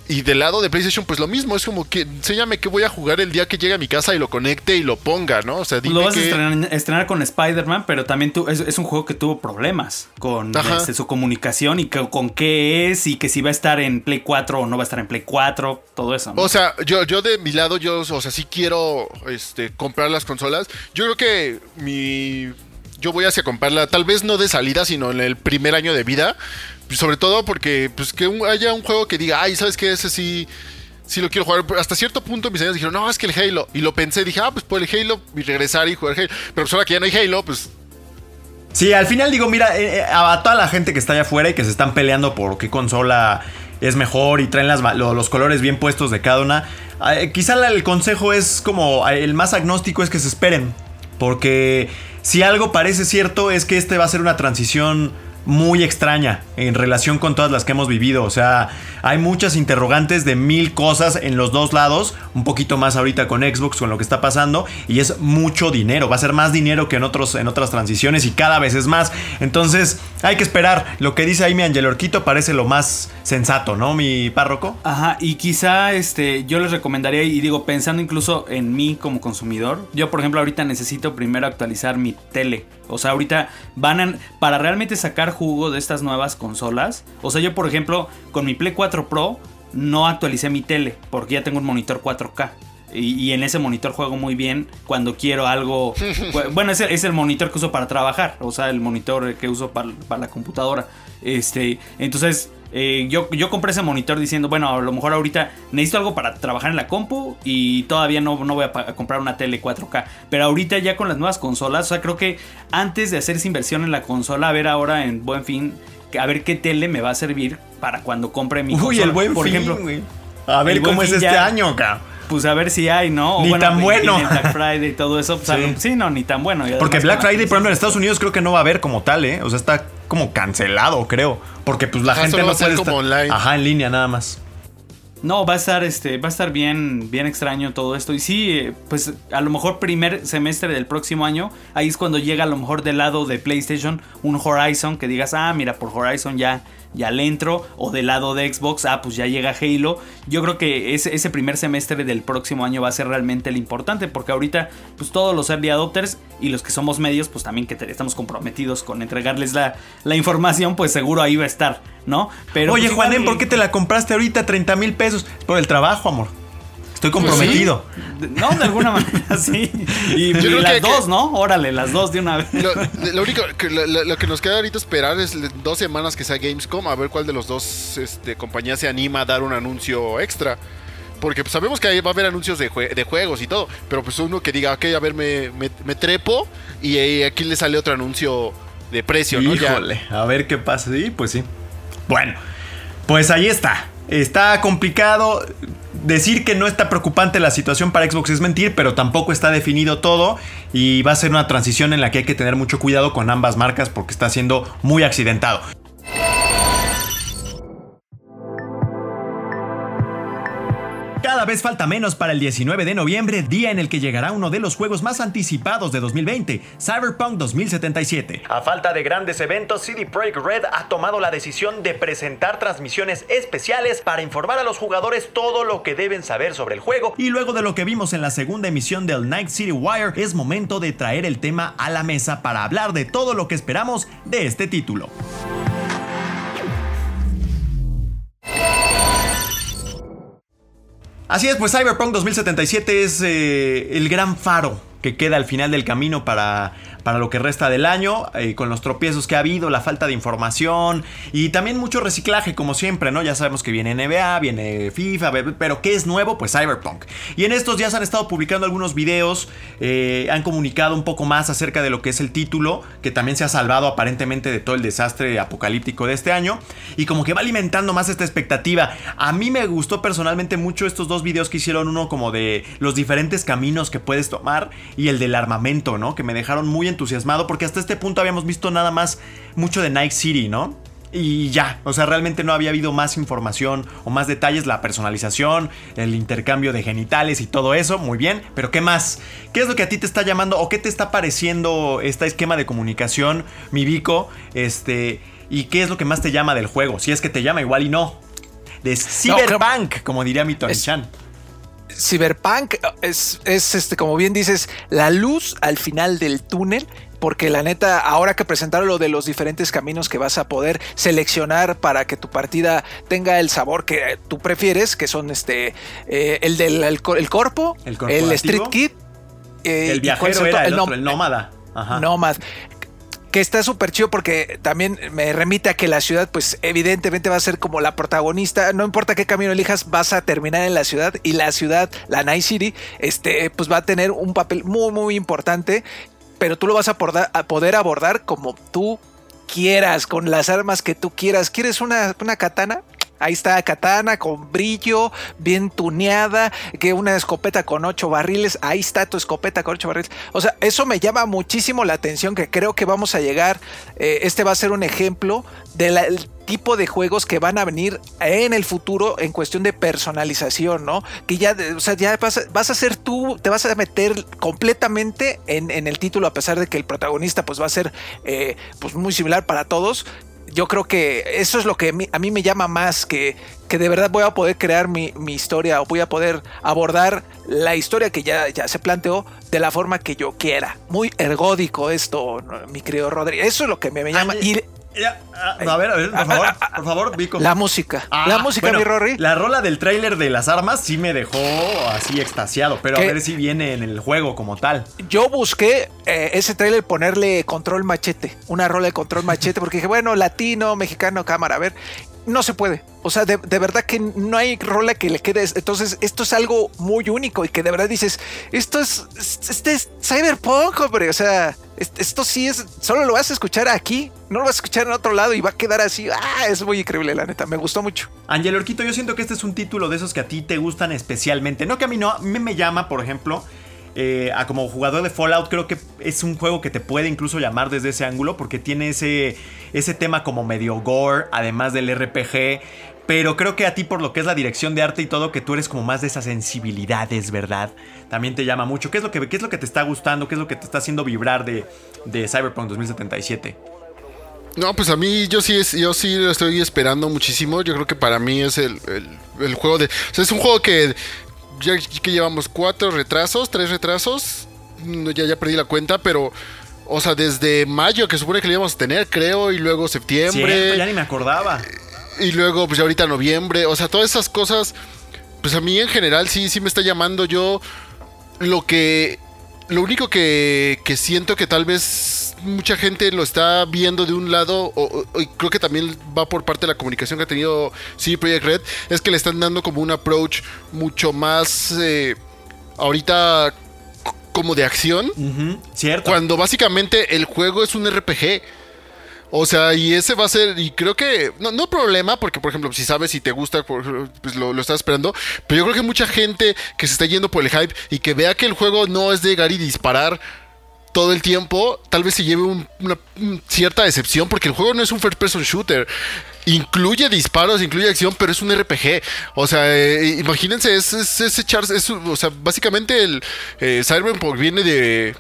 Y del lado de PlayStation, pues lo mismo. Es como que enséñame que voy a jugar el día que llegue a mi casa y lo conecte y lo ponga, ¿no? O sea, dime lo vas a estrenar, estrenar con Spider-Man, pero también tú, es, es un juego que tuvo problemas con este, su comunicación y que- con qué es y que si va a estar en Play 4 o no va a estar en Play 4, todo eso. ¿No? O sea, yo, yo de mi lado, yo, o sea, sí quiero este, comprar las consolas. Yo creo que mi. Yo voy hacia comprarla, tal vez no de salida, sino en el primer año de vida. Sobre todo porque, pues, que un- haya un juego que diga, ay, ¿sabes qué? Ese sí. Sí lo quiero jugar. Hasta cierto punto mis amigos dijeron, no, es que el Halo. Y lo pensé, dije, ah, pues por el Halo y regresar y jugar Halo. Pero pues ahora que ya no hay Halo, pues. Sí, al final digo, mira, eh, eh, a toda la gente que está allá afuera y que se están peleando por qué consola es mejor y traen los colores bien puestos de cada una, eh, quizá el consejo es como eh, el más agnóstico es que se esperen, porque si algo parece cierto es que este va a ser una transición muy extraña en relación con todas las que hemos vivido. O sea, hay muchas interrogantes de mil cosas en los dos lados. Un poquito más ahorita con Xbox, con lo que está pasando. Y es mucho dinero. Va a ser más dinero que en, otros, en otras transiciones y cada vez es más. Entonces, hay que esperar. Lo que dice ahí mi Angel Orquito parece lo más sensato, ¿no, mi párroco? Ajá, y quizá este, yo les recomendaría, y digo, pensando incluso en mí como consumidor, yo por ejemplo ahorita necesito primero actualizar mi tele. O sea, ahorita van a, para realmente sacar jugo de estas nuevas consolas. O sea, yo por ejemplo, con mi Play 4 Pro no actualicé mi tele, porque ya tengo un monitor 4K. Y, y en ese monitor juego muy bien cuando quiero algo. Bueno, es el, es el monitor que uso para trabajar. O sea, el monitor que uso para, para la computadora. Este. Entonces. Eh, yo, yo compré ese monitor diciendo, bueno, a lo mejor ahorita necesito algo para trabajar en la compu y todavía no, no voy a, comprar una tele 4K. Pero ahorita ya con las nuevas consolas, o sea, creo que antes de hacer esa inversión en la consola, a ver ahora en buen fin, a ver qué tele me va a servir para cuando compre mi Uy, consola. el buen Por fin, ejemplo, güey. A ver cómo es este ya- año, cabrón. Pues a ver si hay, ¿no? O Ni tan bueno. y Black Friday y todo eso. Pues, Sí. a lo- sí, no, ni tan bueno. Porque Black Friday, por ejemplo, en. Estados Unidos creo que no va a haber como tal, ¿eh? O sea, está como cancelado, creo. Porque pues la Ajá, gente no puede como estar... online. Ajá, en línea nada más. No, va a estar, este, va a estar bien, bien extraño todo esto. Y sí, eh, pues a lo mejor primer semestre del próximo año, ahí es cuando llega a lo mejor del lado de PlayStation un Horizon que digas, ah, mira, por Horizon ya, ya le entro. O del lado de Xbox, ah, pues ya llega Halo. Yo creo que ese, ese primer semestre del próximo año va a ser realmente el importante, porque ahorita, pues todos los early adopters y los que somos medios, pues también que estamos comprometidos con entregarles la, la información, pues seguro ahí va a estar, ¿no? Pero Oye, pues, Juanen, ¿por qué te la compraste ahorita 30 mil pesos? Por el trabajo, amor. Estoy pues comprometido. No, de alguna manera sí. Y, las dos, ¿no? Órale, las dos de una vez. Lo, único que, lo, que nos queda ahorita esperar es dos semanas que sea Gamescom, a ver cuál de los dos este, compañías se anima a dar un anuncio extra. Porque pues, sabemos que va a haber anuncios de, de, juegos y todo. Pero pues uno que diga, ok, a ver, me, me, trepo. Y aquí le sale otro anuncio de precio, ¿no? Híjole, a ver qué pasa. Sí, pues sí. Bueno, pues ahí está. Está complicado. Decir que no está preocupante la situación para Xbox es mentir, pero tampoco está definido todo y va a ser una transición en la que hay que tener mucho cuidado con ambas marcas porque está siendo muy accidentado. Cada vez falta menos para el 19 de noviembre, día en el que llegará uno de los juegos más anticipados de 2020, Cyberpunk 2077. A falta de grandes eventos, CD Projekt Red ha tomado la decisión de presentar transmisiones especiales para informar a los jugadores todo lo que deben saber sobre el juego. Y luego de lo que vimos en la segunda emisión del Night City Wire, es momento de traer el tema a la mesa para hablar de todo lo que esperamos de este título. Así es, pues Cyberpunk 2077 es eh, el gran faro que queda al final del camino para para lo que resta del año, eh, con los tropiezos que ha habido, la falta de información y también mucho reciclaje, como siempre, ¿no? Ya sabemos que viene NBA, viene FIFA, pero ¿qué es nuevo? Pues Cyberpunk. Y en estos días han estado publicando algunos videos, eh, han comunicado un poco más acerca de lo que es el título, que también se ha salvado aparentemente de todo el desastre apocalíptico de este año, y como que va alimentando más esta expectativa. A mí me gustó personalmente mucho estos dos videos que hicieron, uno como de los diferentes caminos que puedes tomar y el del armamento, ¿no? Que me dejaron muy entusiasmado porque hasta este punto habíamos visto nada más mucho de Night City, ¿no? Y ya, o sea, realmente no había habido más información o más detalles, la personalización, el intercambio de genitales y todo eso, muy bien, pero ¿qué más? ¿Qué es lo que a ti te está llamando o qué te está pareciendo este esquema de comunicación, mi Vico? Este, ¿y qué es lo que más te llama del juego? Si es que te llama igual y no. De Cyberpunk, como diría mi Tony Chan. Cyberpunk es, es, este, como bien dices, la luz al final del túnel. Porque la neta, ahora que presentaron lo de los diferentes caminos que vas a poder seleccionar para que tu partida tenga el sabor que tú prefieres, que son este eh, el del el, corpo, el, Street Kid, eh, el viajero era el, otro, el nómada. Ajá. Nómada que está súper chido porque también me remite a que la ciudad, pues evidentemente va a ser como la protagonista. No importa qué camino elijas, vas a terminar en la ciudad y la ciudad, la Night City, este, pues va a tener un papel muy, muy importante. Pero tú lo vas a, poder abordar como tú quieras, con las armas que tú quieras. ¿Quieres una, una katana? Ahí está Katana con brillo, bien tuneada, que una escopeta con ocho barriles. Ahí está tu escopeta con ocho barriles. O sea, eso me llama muchísimo la atención, que creo que vamos a llegar. Eh, este va a ser un ejemplo del tipo de juegos que van a venir en el futuro en cuestión de personalización, ¿no? Que ya, o sea, ya vas a, ser tú, te vas a meter completamente en, el título, a pesar de que el protagonista pues va a ser eh, pues muy similar para todos yo creo que eso es lo que a mí me llama más, que, que de verdad voy a poder crear mi, historia o voy a poder abordar la historia que ya, ya se planteó de la forma que yo quiera. Muy ergódico esto, mi querido Rodri. Eso es lo que me, llama. y, Ah, a ver, a ver, por favor, por favor, Vico. La música. la ah, música, mi Rory. La rola del tráiler de las armas sí me dejó así extasiado, pero a ver si viene en el juego como tal. Yo busqué eh, ese tráiler ponerle control machete, una rola de control machete, porque dije, bueno, latino, mexicano, cámara, a ver no se puede. O sea, de, verdad que no hay rola que le quede. Entonces, esto es algo muy único y que de verdad dices, esto es, este es Cyberpunk, hombre. O sea, esto sí es, solo lo vas a escuchar aquí, no lo vas a escuchar en otro lado y va a quedar así. Ah, es muy increíble, la neta. Me gustó mucho. Ángel Orquito, yo siento que este es un título de esos que a ti te gustan especialmente. No que a mí no, a mí me llama, por ejemplo. Eh, a como jugador de Fallout creo que es un juego que te puede incluso llamar desde ese ángulo porque tiene ese, ese tema como medio gore, además del RPG. Pero creo que a ti por lo que es la dirección de arte y todo, que tú eres como más de esas sensibilidades, ¿verdad? También te llama mucho. ¿Qué es lo que, qué es lo que te está gustando? ¿Qué es lo que te está haciendo vibrar de, de Cyberpunk 2077? No, pues a mí yo sí yo sí lo estoy esperando muchísimo. Yo creo que para mí es el, el- el juego de. O sea, es un juego que ya que llevamos cuatro retrasos, tres retrasos. Ya, ya perdí la cuenta, pero. O sea, desde mayo que supone que lo íbamos a tener, creo, y luego septiembre. Cierto, ya ni me acordaba. Y luego, pues ya ahorita noviembre. O sea, todas esas cosas. Pues a mí en general sí, sí me está llamando. Yo. Lo que. Lo único que, que siento que tal vez mucha gente lo está viendo de un lado, o, o- y creo que también va por parte de la comunicación que ha tenido CD Projekt Red, es que le están dando como un approach mucho más eh, ahorita como de acción, Cierto. cuando básicamente el juego es un RPG. O sea, y ese va a ser, y creo que, no, no problema, porque por ejemplo, si sabes si te gusta, pues lo, lo estás esperando, pero yo creo que mucha gente que se está yendo por el hype y que vea que el juego no es de llegar y disparar todo el tiempo, tal vez se lleve un- una un cierta decepción, porque el juego no es un first person shooter. Incluye disparos, incluye acción, pero es un RPG. O sea, eh, imagínense, es, es, es echarse, o sea, básicamente el eh, Cyberpunk viene de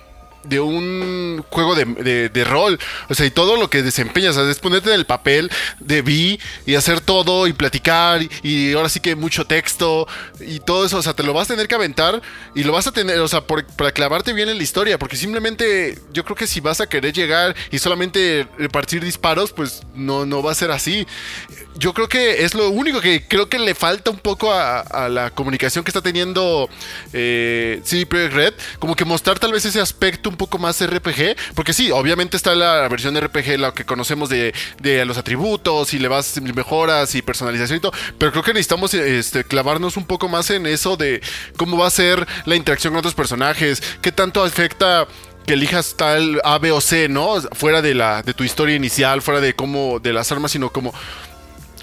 de un juego de, de- rol. O sea, y todo lo que desempeñas, o sea, es ponerte en el papel de Vi y hacer todo y platicar y, ahora sí que mucho texto y todo eso. O sea, te lo vas a tener que aventar y lo vas a tener, o sea, para clavarte bien en la historia. Porque simplemente yo creo que si vas a querer llegar y solamente repartir disparos, pues no, no va a ser así. Yo creo que es lo único que creo que le falta un poco a, la comunicación que está teniendo eh, CD Projekt Red, como que mostrar tal vez ese aspecto un poco más RPG, porque sí, obviamente está la versión RPG, la que conocemos de, de los atributos y le vas mejoras y personalización y todo, pero creo que necesitamos este, clavarnos un poco más en eso de cómo va a ser la interacción con otros personajes, qué tanto afecta que elijas tal A, B o C, ¿no? Fuera de la de tu historia inicial, fuera de cómo de las armas, sino como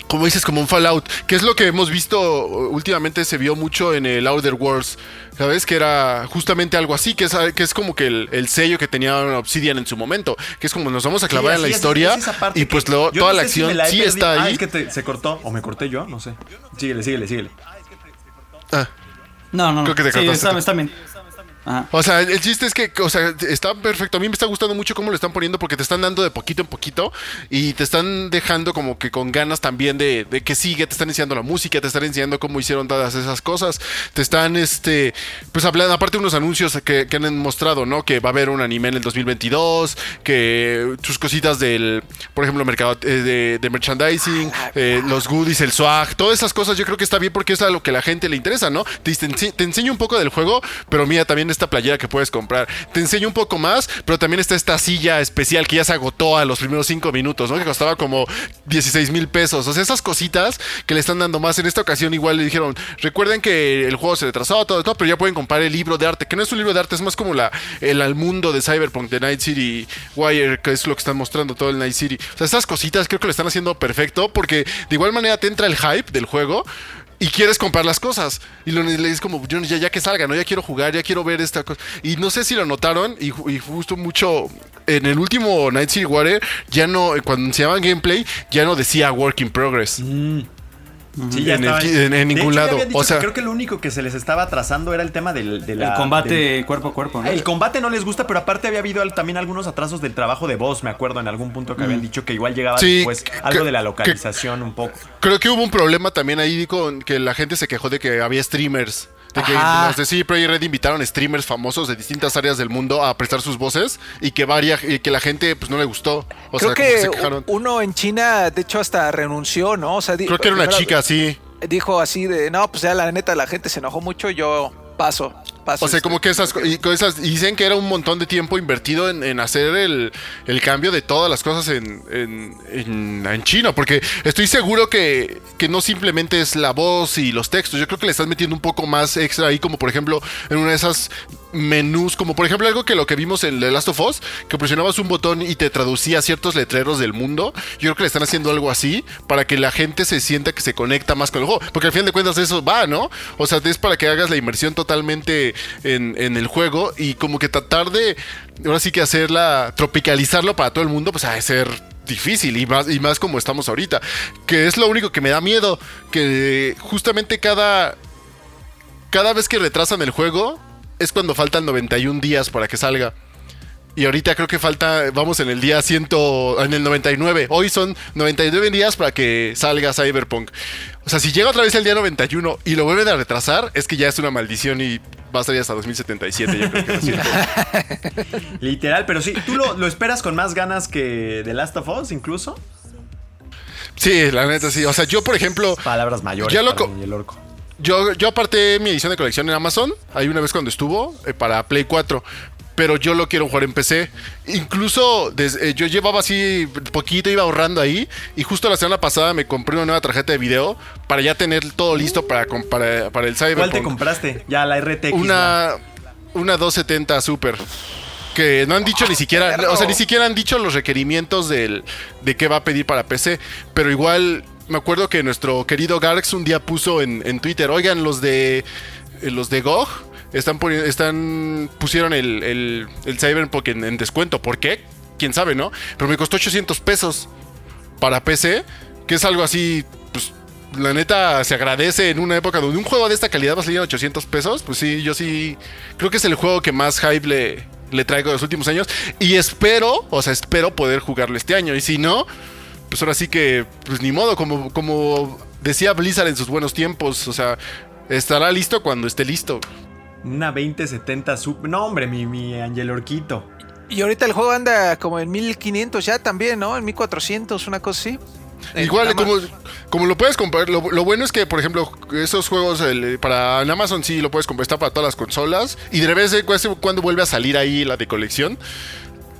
como dices, como un Fallout, que es lo que hemos visto últimamente, se vio mucho en el Outer Worlds, ¿sabes? Que era justamente algo así, que es, que es como que el, el sello que tenía Obsidian en su momento, que es como nos vamos a clavar Sí, en la es, historia es y pues lo- toda no la si acción me la sí perdido. está Ah, ahí. es que te- se cortó. O me corté yo, no sé. Síguele, síguele, síguele. Ah. No, no, no. Creo que te sí, está, está bien. Ajá. O sea, el chiste es que, o sea, está perfecto. A mí me está gustando mucho cómo lo están poniendo porque te están dando de poquito en poquito y te están dejando como que con ganas también de, de que sigue. Te están enseñando la música, te están enseñando cómo hicieron todas esas cosas. Te están, este, pues hablando, aparte de unos anuncios que, que han mostrado, ¿no? Que va a haber un anime en el 2022, que sus cositas del, por ejemplo, mercado eh, de, de merchandising, eh, los goodies, el swag, todas esas cosas yo creo que está bien porque es a lo que la gente le interesa, ¿no? Te, te ense- te enseño un poco del juego, pero mira también esta playera que puedes comprar. Te enseño un poco más, pero también está esta silla especial que ya se agotó a los primeros cinco minutos, ¿no? Que costaba como 16 mil pesos. O sea, esas cositas que le están dando más. En esta ocasión igual le dijeron, recuerden que el juego se retrasó, todo, todo, pero ya pueden comprar el libro de arte, que no es un libro de arte, es más como la, el al mundo de Cyberpunk, de Night City Wire, que es lo que están mostrando todo el Night City. O sea, esas cositas creo que lo están haciendo perfecto, porque de igual manera te entra el hype del juego y quieres comprar las cosas. Y lo le dices como, yo ya, ya que salga, ¿no? Ya quiero jugar, ya quiero ver esta cosa. Y no sé si lo notaron, y, ju- y justo mucho en el último Night City Warrior, ya no, cuando enseñaban gameplay, ya no decía Work in Progress. Sí, En el- estaba- en- en ningún hecho, ya lado, habían dicho o sea- que creo que lo único que se les estaba atrasando era el tema del, de la- el combate del- cuerpo a cuerpo, ¿no? El combate no les gusta, pero aparte había habido también algunos atrasos del trabajo de voz, me acuerdo en algún punto que habían dicho que igual llegaba Sí, después que- algo de la que- localización un poco. Creo que hubo un problema también ahí con que la gente se quejó de que había streamers. De que Ajá. los de CD Projekt Red invitaron streamers famosos de distintas áreas del mundo a prestar sus voces y que varia, y que la gente pues no le gustó. O Creo sea, que se quejaron. uno en China, de hecho, hasta renunció, ¿no? O sea, Creo que era una chica, sí. Dijo así de, no, pues ya la neta la gente se enojó mucho, yo paso, paso. O sea, este". como que esas cosas. Dicen que era un montón de tiempo invertido en, en hacer el, el cambio de todas las cosas en, en, en, en chino. Porque estoy seguro que, que no simplemente es la voz y los textos. Yo creo que le estás metiendo un poco más extra ahí, como por ejemplo en una de esas menús, como por ejemplo algo que lo que vimos en The Last of Us, que presionabas un botón y te traducía ciertos letreros del mundo. Yo creo que le están haciendo algo así para que la gente se sienta que se conecta más con el juego. Porque al fin de cuentas eso va, ¿no? O sea, es para que hagas la inmersión totalmente en, en el juego y como que tratar de, ahora sí que hacerla, tropicalizarlo para todo el mundo, pues de ser difícil y más, y más como estamos ahorita. Que es lo único que me da miedo, que justamente cada, cada vez que retrasan el juego es cuando faltan 91 días para que salga. Y ahorita creo que falta, vamos en el día 100, en el 99. Hoy son 99 días para que salga Cyberpunk. O sea, si llega otra vez el día 91 y lo vuelven a retrasar, es que ya es una maldición y va a salir hasta 2077, yo creo que siento. Literal, pero sí, ¿tú lo, lo esperas con más ganas que The Last of Us incluso? Sí, la neta sí. O sea, yo, por ejemplo, Palabras mayores. Ya lo para mí, el orco. Yo, yo aparté mi edición de colección en Amazon. Hay una vez cuando estuvo eh, para Play 4. Pero yo lo quiero jugar en PC. Incluso eh, yo llevaba así poquito, iba ahorrando ahí. Y justo la semana pasada me compré una nueva tarjeta de video para ya tener todo listo para, para, para el Cyberpunk. ¿Cuál te compraste? Ya, la RTX. ¿no? Una, una 270 Super. Que no han dicho ni siquiera, o sea, ni siquiera han dicho los requerimientos del, de qué va a pedir para PC. Pero igual, me acuerdo que nuestro querido Garx un día puso en, en Twitter, oigan, los de eh, los de GOG están, están pusieron el, el, el Cyberpunk en, en descuento. ¿Por qué? Quién sabe, ¿no? Pero me costó 800 pesos para PC, que es algo así, pues la neta se agradece en una época donde un juego de esta calidad va a salir a 800 pesos. Pues sí, yo sí creo que es el juego que más hype le, le traigo de los últimos años. Y espero, o sea, espero poder jugarlo este año. Y si no, pues ahora sí que, pues ni modo, como, como decía Blizzard en sus buenos tiempos, o sea, estará listo cuando esté listo. Una 2070 Super. No, hombre, mi, mi Angel Orquito. Y ahorita el juego anda como en 1500 ya también, ¿no? En 1400, una cosa así. En Igual, como, como lo puedes comprar, lo, lo bueno es que, por ejemplo, esos juegos el- para en Amazon sí lo puedes comprar, está para todas las consolas. Y de vez en cuando vuelve a salir ahí la de colección.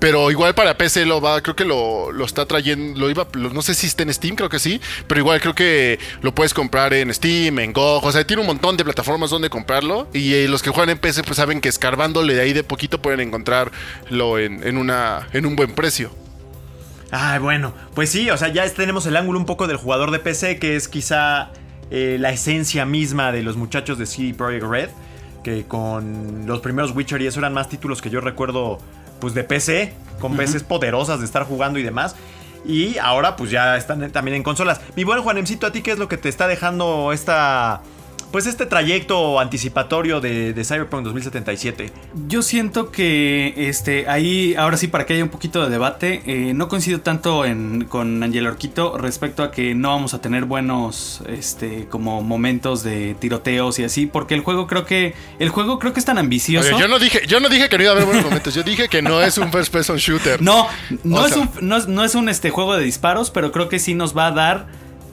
Pero igual para PC lo va, creo que lo, lo está trayendo, lo iba, no sé si está en Steam, creo que sí, pero igual creo que lo puedes comprar en Steam, en GOG, o sea, tiene un montón de plataformas donde comprarlo y eh, los que juegan en PC pues saben que escarbándole de ahí de poquito pueden encontrarlo en, en una, en un buen precio. Ay, bueno, pues sí, o sea, ya tenemos el ángulo un poco del jugador de PC, que es quizá eh, la esencia misma de los muchachos de CD Projekt Red, que con los primeros Witcher y eso eran más títulos que yo recuerdo, pues de PC, con PCs poderosas de estar jugando y demás. Y ahora pues ya están también en consolas. Mi buen Juanemcito, ¿a ti qué es lo que te está dejando esta... Pues este trayecto anticipatorio de, de Cyberpunk 2077. Yo siento que este ahí, ahora sí, para que haya un poquito de debate, eh, no coincido tanto en, con Angel Orquito respecto a que no vamos a tener buenos este, como momentos de tiroteos y así, porque el juego creo que. El juego creo que es tan ambicioso. Oye, yo no dije, yo no dije que no iba a haber buenos momentos, yo dije que no es un first person shooter. No, no O es sea- un, no, es- no es un este, juego de disparos, pero creo que sí nos va a dar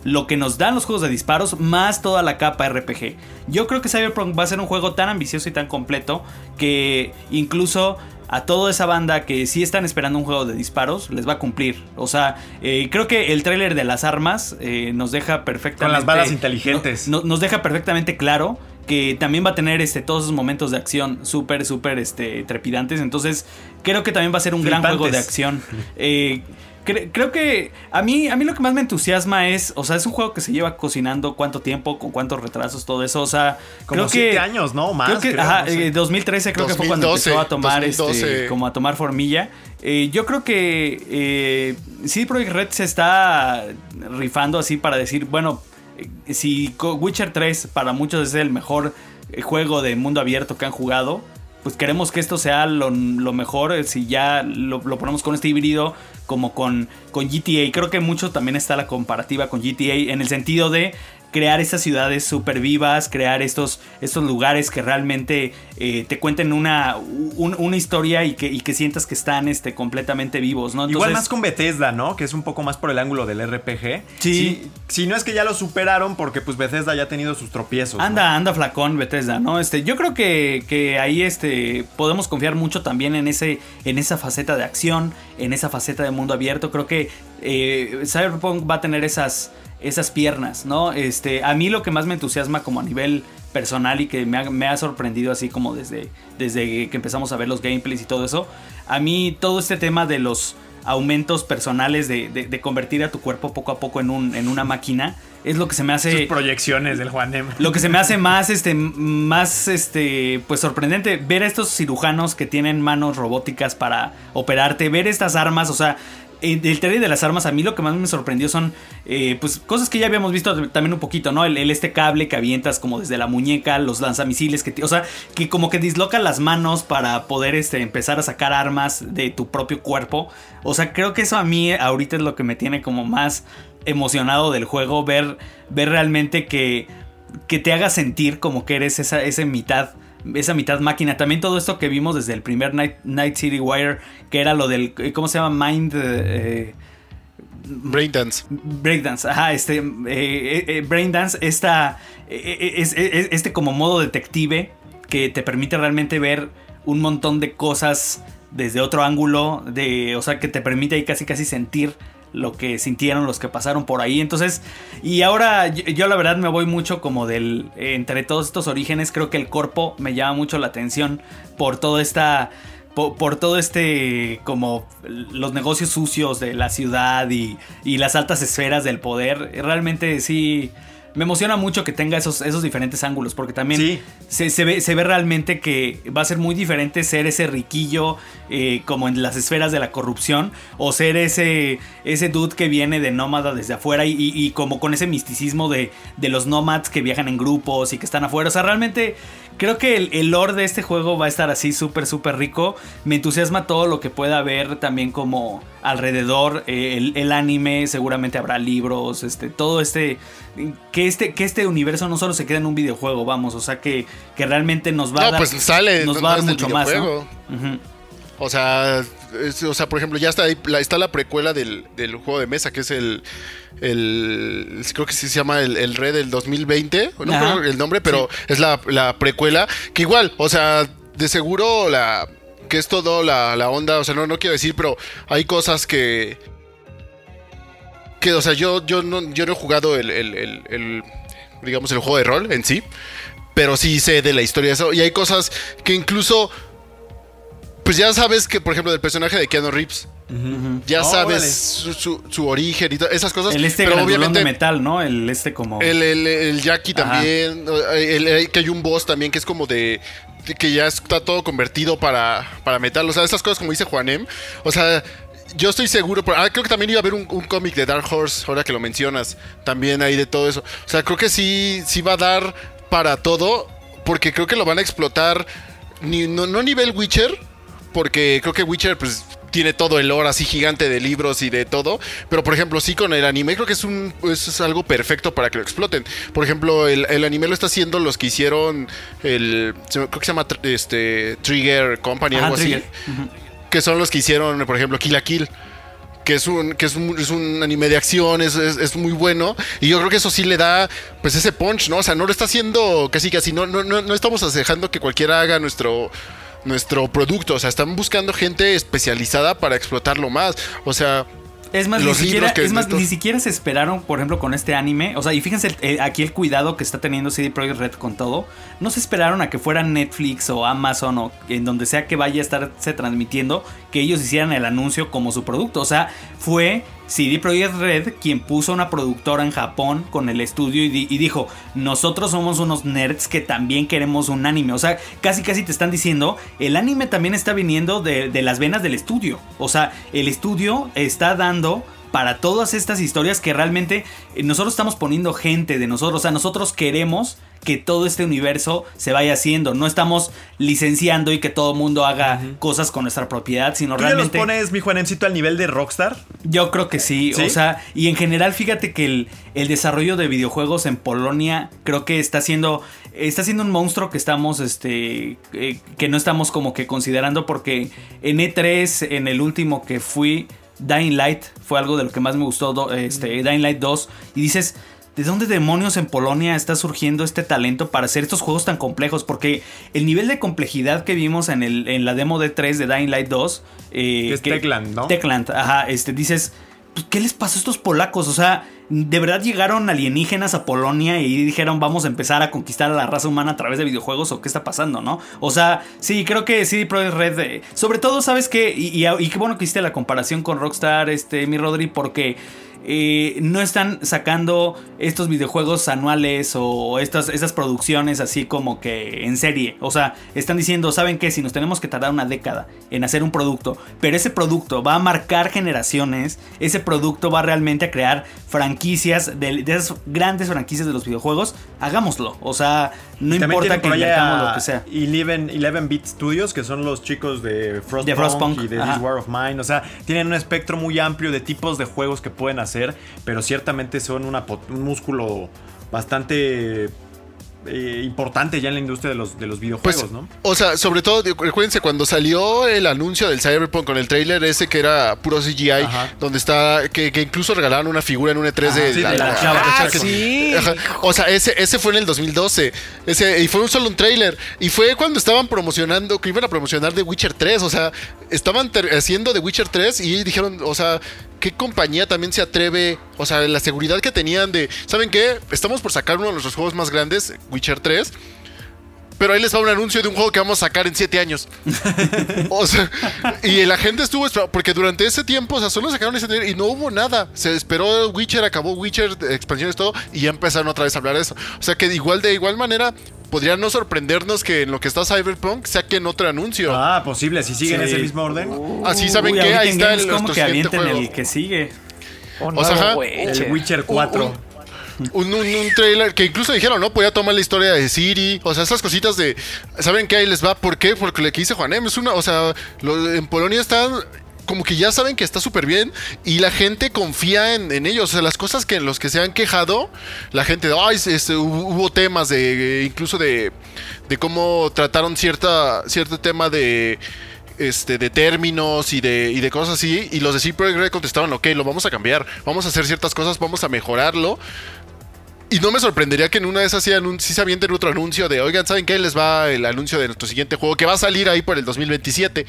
lo que nos dan los juegos de disparos más toda la capa RPG. Yo creo que Cyberpunk va a ser un juego tan ambicioso y tan completo que incluso a toda esa banda que sí están esperando un juego de disparos les va a cumplir. O sea, eh, creo que el tráiler de las armas eh, nos deja perfectamente... Con las balas inteligentes. no- no- nos deja perfectamente claro que también va a tener este, todos esos momentos de acción súper, súper este, trepidantes. Entonces, creo que también va a ser un gran juego de acción. Eh, cre- creo que a mí, a mí lo que más me entusiasma es, o sea, es un juego que se lleva cocinando cuánto tiempo, con cuántos retrasos, todo eso. O sea, Como creo siete que... años, ¿no? Más, Creo que, creo, ajá, no sé. eh, 2013 creo que fue cuando 2012, empezó a tomar 2012. este, como a tomar formilla. Eh, yo creo que eh, CD Projekt Red se está rifando así para decir, bueno, eh, si Witcher 3 para muchos es el mejor juego de mundo abierto que han jugado, pues queremos que esto sea lo, lo mejor, si ya lo, lo ponemos con este híbrido como con, con GTA. Creo que mucho también está la comparativa con GTA en el sentido de crear estas ciudades súper vivas, crear estos, estos lugares que realmente eh, te cuenten una, un- una historia y que, y que sientas que están este, completamente vivos, ¿no? Igual más con Bethesda, ¿no? Que es un poco más por el ángulo del RPG. Sí. Si, si no es que ya lo superaron, porque pues Bethesda ya ha tenido sus tropiezos. ¿no? Anda, anda flacón Bethesda, ¿no? Este, yo creo que, que ahí este, podemos confiar mucho también en, ese, en esa faceta de acción, en esa faceta de mundo abierto. Creo que eh, Cyberpunk va a tener esas, esas piernas, ¿no? Este, a mí lo que más me entusiasma como a nivel personal y que me ha, me ha sorprendido así como desde, desde que empezamos a ver los gameplays y todo eso, a mí todo este tema de los aumentos personales de, de- de convertir a tu cuerpo poco a poco en, un, en una máquina es lo que se me hace Sus proyecciones del Juanem. lo que se me hace más, este, más, este, pues sorprendente, ver a estos cirujanos que tienen manos robóticas para operarte, ver estas armas, o sea, eh, el trailer de las armas, a mí lo que más me sorprendió son eh, pues cosas que ya habíamos visto también un poquito, ¿no? El, este cable que avientas como desde la muñeca, los lanzamisiles, que, o sea, que como que disloca las manos para poder este, empezar a sacar armas de tu propio cuerpo. O sea, creo que eso a mí ahorita es lo que me tiene como más emocionado del juego, ver, ver realmente que, que te haga sentir como que eres esa, esa mitad esa mitad máquina. También todo esto que vimos desde el primer Night, Night City Wire, que era lo del, ¿cómo se llama? Mind... eh, Braindance. Breakdance, ajá, este, eh, eh, eh, Braindance, esta, eh, eh, es- es- este como modo detective que te permite realmente ver un montón de cosas desde otro ángulo, de, o sea, que te permite ahí casi casi sentir lo que sintieron los que pasaron por ahí. Entonces, y ahora yo, la verdad me voy mucho como del, entre todos estos orígenes, creo que el corpo me llama mucho la atención por toda esta por, por todo este, como los negocios sucios de la ciudad y, y las altas esferas del poder, realmente sí, me emociona mucho que tenga esos, esos diferentes ángulos, porque también Sí. se, se ve, se ve realmente que va a ser muy diferente ser ese riquillo eh, como en las esferas de la corrupción o ser ese, ese dude que viene de nómada desde afuera y, y- y como con ese misticismo de, de los nómadas que viajan en grupos y que están afuera. O sea, realmente creo que el, el lore de este juego va a estar así súper, súper rico. Me entusiasma todo lo que pueda haber también como alrededor. eh, el, el anime, seguramente habrá libros, este, todo este que, este. que este universo no solo se quede en un videojuego, vamos. O sea, que, que realmente nos va a No, dar. pues sale nos no- va a dar mucho más. O sea, es- o sea, por ejemplo, ya está ahí, la, está la precuela del, del juego de mesa, que es el, el creo que sí se llama el, el Red del 2020, no creo el nombre, pero es la, la precuela, que igual, o sea, de seguro la que es todo la, la onda, o sea, no, no quiero decir, pero hay cosas que que, o sea, yo, yo, no, yo no he jugado el, el- el- el, digamos, el juego de rol en sí, pero sí sé de la historia de eso. Y hay cosas que incluso, pues ya sabes que, por ejemplo, del personaje de Keanu Reeves, ya sabes su, su- su origen y todas esas cosas. El este pero obviamente de metal, ¿no? El este como. el, el, el Jackie Ajá. también, el- el- que hay un boss también que es como de que ya está todo convertido para, para metal, o sea, esas cosas como dice Juanem, o sea, yo estoy seguro, pero, ah, creo que también iba a haber un, un cómic de Dark Horse, ahora que lo mencionas, también ahí de todo eso, o sea, creo que sí, sí va a dar para todo, porque creo que lo van a explotar, ni, no, no nivel Witcher, porque creo que Witcher pues tiene todo el lore así gigante de libros y de todo, pero por ejemplo sí con el anime creo que es un es, es algo perfecto para que lo exploten. Por ejemplo el, el anime lo está haciendo los que hicieron el creo que se llama este Trigger Company Ajá, algo Trigger. así, que son los que hicieron por ejemplo Kill la Kill. Que es un, que es un, es un anime de acción, es, es- es muy bueno. Y yo creo que eso sí le da, pues, ese punch, ¿no? O sea, no lo está haciendo casi casi. No, no, no, no estamos dejando que cualquiera haga nuestro, nuestro producto. O sea, están buscando gente especializada para explotarlo más. O sea, Es más, ni los siquiera, libros que es más, ni siquiera se esperaron, por ejemplo, con este anime. O sea, y fíjense el- eh, aquí el cuidado que está teniendo CD Projekt Red con todo. No se esperaron a que fuera Netflix o Amazon o en donde sea que vaya a estarse transmitiendo, que ellos hicieran el anuncio como su producto. O sea, fue CD Projekt Red quien puso una productora en Japón con el estudio y, y dijo, nosotros somos unos nerds que también queremos un anime. O sea, casi casi te están diciendo, el anime también está viniendo de, de las venas del estudio. O sea, el estudio está dando para todas estas historias que realmente eh, nosotros estamos poniendo gente de nosotros. O sea, nosotros queremos que todo este universo se vaya haciendo. No estamos licenciando y que todo mundo haga cosas con nuestra propiedad, sino ¿Tú ya los realmente... pones, mi Juanemcito, al nivel de Rockstar? Yo creo que sí, ¿Sí? o sea, y en general fíjate que el, el desarrollo de videojuegos en Polonia creo que está siendo está siendo un monstruo que estamos este eh, que no estamos como que considerando porque en E3 en el último que fui Dying Light fue algo de lo que más me gustó este Dying Light 2 y dices ¿De dónde demonios en Polonia está surgiendo este talento para hacer estos juegos tan complejos? Porque el nivel de complejidad que vimos en, el, en la demo de 3 de Dying Light 2... eh, Que es Techland, ¿no? Techland, ajá, este, dices, pues, ¿qué les pasó a estos polacos? O sea, ¿de verdad llegaron alienígenas a Polonia y dijeron vamos a empezar a conquistar a la raza humana a través de videojuegos o qué está pasando, no? O sea, sí, creo que sí, Projekt Red, eh, sobre todo, ¿sabes qué? Y, y- y qué bueno que hiciste la comparación con Rockstar, este, mi Rodri, porque eh, no están sacando estos videojuegos anuales o estas, estas producciones así como que en serie. O sea, están diciendo, ¿saben qué? Si nos tenemos que tardar una década en hacer un producto, pero ese producto va a marcar generaciones, ese producto va realmente a crear franquicias de, de esas grandes franquicias de los videojuegos, hagámoslo. O sea, no También importa que invirtamos lo que sea. 11, 11 Bit Studios, que son los chicos de Frostpunk, De Frostpunk, y de ajá. This War of Mine. O sea, tienen un espectro muy amplio de tipos de juegos que pueden hacer, pero ciertamente son una un músculo bastante eh, importante ya en la industria de los, de los videojuegos, Pues, ¿no? o sea, sobre todo, recuérdense, cuando salió el anuncio del Cyberpunk con el trailer ese que era puro CGI, Ajá. donde está, que, que incluso regalaron una figura en un E3 de, sí, de la chava. Ah, que- sí. O sea, ese, ese fue en el 2012. Ese, y fue un solo un trailer. Y fue cuando estaban promocionando, que iban a promocionar The Witcher 3. O sea, estaban haciendo The Witcher 3 y dijeron, o sea, ¿qué compañía también se atreve? O sea, la seguridad que tenían de, ¿saben qué? Estamos por sacar uno de nuestros juegos más grandes, Witcher 3. Pero ahí les va un anuncio de un juego que vamos a sacar en 7 años. o sea, y la gente estuvo esperando, porque durante ese tiempo, o sea, solo sacaron ese trailer y no hubo nada. Se esperó Witcher, acabó Witcher, expansiones, todo, y ya empezaron otra vez a hablar de eso. O sea, que de igual, de igual manera, podría no sorprendernos que en lo que está Cyberpunk saquen otro anuncio. Ah, posible, si siguen Sí. ese mismo orden. Así saben Uy, que ahí está el, nuestro que avienten juego. el que sigue. Un O sea. Witcher. El Witcher 4. un- Un, un, un trailer que incluso dijeron, ¿no? Podía tomar la historia de Siri. O sea, esas cositas de. ¿Saben qué? Ahí les va. ¿Por qué? Porque lo que dice Juanem es una. O sea, lo- en Polonia están. Como que ya saben que está súper bien y la gente confía en, ellos. O sea, las cosas que en los que se han quejado, la gente, ay, este, hubo, temas de. incluso de. de cómo trataron cierta, cierto tema de. Este, de términos y de, y de cosas así. Y los de Projekt Red contestaron, ok, lo vamos a cambiar. Vamos a hacer ciertas cosas, vamos a mejorarlo. Y no me sorprendería que en una de esas sí, sí se avienten otro anuncio de, oigan, ¿saben qué? Les va el anuncio de nuestro siguiente juego, que va a salir ahí por el 2027.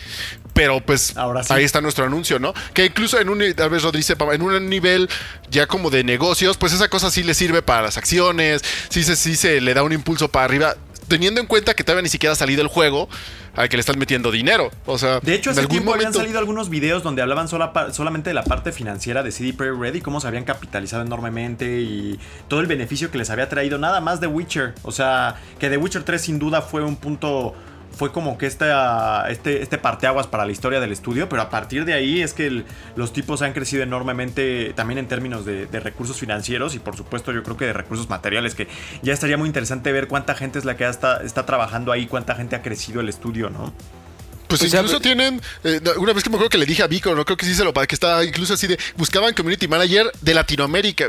Pero pues Ahora sí. ahí está nuestro anuncio, ¿no? Que incluso en un, tal vez sepa, en un nivel ya como de negocios, pues esa cosa sí le sirve para las acciones, sí se, sí se le da un impulso para arriba, teniendo en cuenta que todavía ni siquiera ha salido el juego al que le están metiendo dinero. O sea, De hecho, hace algún tiempo habían momento- salido algunos videos donde hablaban sola solamente de la parte financiera de CD Projekt Red y cómo se habían capitalizado enormemente y todo el beneficio que les había traído nada más de Witcher. O sea, que The Witcher 3 sin duda fue un punto fue como que esta, este, este parteaguas para la historia del estudio, pero a partir de ahí es que el- los tipos han crecido enormemente también en términos de, de recursos financieros y por supuesto yo creo que de recursos materiales, que ya estaría muy interesante ver cuánta gente es la que ya está, está trabajando ahí, cuánta gente ha crecido el estudio, ¿no? Pues, Pues ya- incluso tienen, eh, una vez que me acuerdo que le dije a Vico, no creo que sí se lo que estaba incluso así de, buscaban community manager de Latinoamérica.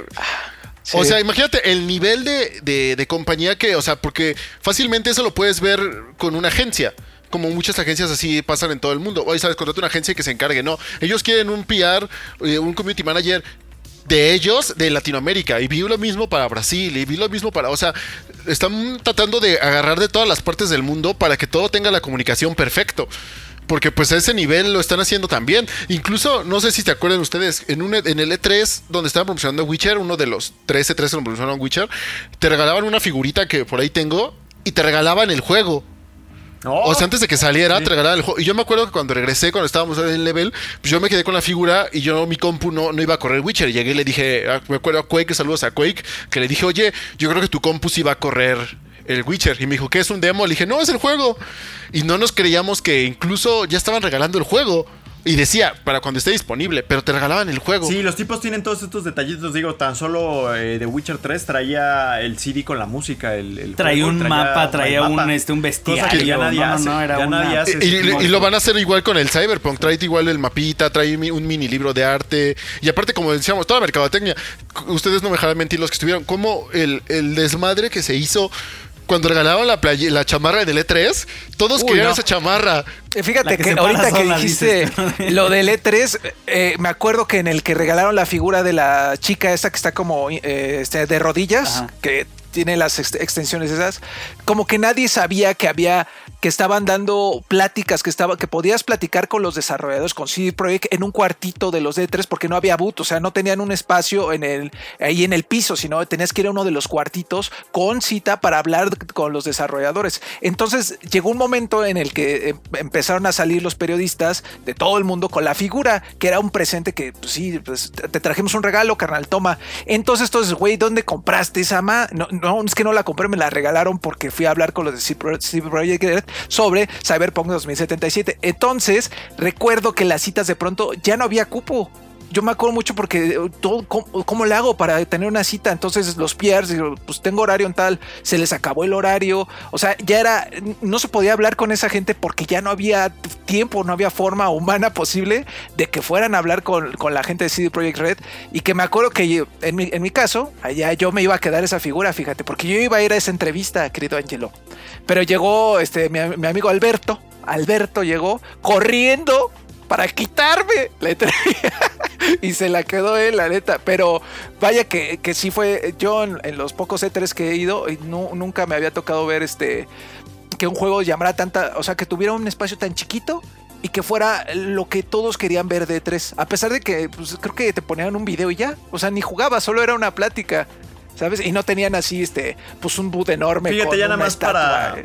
Sí. O sea, imagínate el nivel de, de- de compañía que, o sea, porque fácilmente eso lo puedes ver con una agencia. Como muchas agencias así pasan en todo el mundo. Oye, sabes, contrata una agencia que se encargue. No, ellos quieren un PR, eh, un community manager de ellos de Latinoamérica. Y vi lo mismo para Brasil, y vi lo mismo para. O sea, están tratando de agarrar de todas las partes del mundo para que todo tenga la comunicación perfecto. Porque pues a ese nivel lo están haciendo también. Incluso, no sé si te acuerdan ustedes, en, un, E- en el E3, donde estaban promocionando Witcher, uno de los 13 13 que promocionaron Witcher, te regalaban una figurita que por ahí tengo y te regalaban el juego. O sea, antes de que saliera, te regalaban el juego. Y yo me acuerdo que cuando regresé, cuando estábamos en el level, pues yo me quedé con la figura y yo, mi compu no, no iba a correr Witcher. Y llegué y le dije, ah, me acuerdo a Quake, saludos a Quake, que le dije, oye, yo creo que tu compu sí va a correr el Witcher. Y me dijo, ¿qué es un demo? Le dije, no, es el juego. Y no nos creíamos que incluso ya estaban regalando el juego. Y decía, para cuando esté disponible, pero te regalaban el juego. Sí, los tipos tienen todos estos detallitos. Digo, tan solo eh, The Witcher 3 traía el CD con la música. El, el Traía juego, un mapa, traía un, mapa. este, un Cosa que ya nadie No, hace. no, era ya una- nadie hace. Y, lo van a hacer igual con el Cyberpunk. Trae igual el mapita, trae un mini libro de arte. Y aparte, como decíamos, toda la mercadotecnia. Ustedes no me dejarán mentir los que estuvieron. Como el, el desmadre que se hizo cuando regalaban la, playe- la chamarra del E3. Todos Uy, querían no. esa chamarra. Eh, Fíjate que ahorita que dijiste lo del E3, eh, me acuerdo que en el que regalaron la figura de la chica esa que está como eh, este, de rodillas, Ajá. que tiene las ex- extensiones esas, como que nadie sabía que había que estaban dando pláticas, que, estaba, que podías platicar con los desarrolladores, con CD Projekt en un cuartito de los D3 porque no había boot, o sea, no tenían un espacio en el, ahí en el piso, sino tenías que ir a uno de los cuartitos con cita para hablar con los desarrolladores. Entonces llegó un momento en el que em, empezaron a salir los periodistas de todo el mundo con la figura, que era un presente que, pues sí, pues, te trajimos un regalo, carnal, toma. Entonces, entonces, güey, ¿dónde compraste esa ma? No, no, es que no la compré, me la regalaron porque fui a hablar con los de CD Projekt sobre Cyberpunk 2077. Entonces, recuerdo que las citas de pronto ya no había cupo yo me acuerdo mucho porque eh, todo, ¿cómo, le hago para tener una cita? Entonces los Piers, pues tengo horario en tal, se les acabó el horario. O sea, ya era, no se podía hablar con esa gente porque ya no había tiempo, no había forma humana posible de que fueran a hablar con, la gente de CD Projekt Red. Y que me acuerdo que en mi, en mi caso, allá yo me iba a quedar esa figura, fíjate, porque yo iba a ir a esa entrevista, querido Angelo. Pero llegó este, mi amigo Alberto. Alberto llegó corriendo para quitarme la entrevista. y se la quedó él, la neta. Pero vaya que, que sí fue. Yo en, los pocos E3 que he ido, y nunca me había tocado ver este. Que un juego llamara tanta. O sea, que tuviera un espacio tan chiquito y que fuera lo que todos querían ver de E3. A pesar de que pues, creo que te ponían un video y ya. O sea, ni jugaba, solo era una plática. ¿Sabes? Y no tenían así, este, pues un boot enorme. Fíjate, ya nada más para,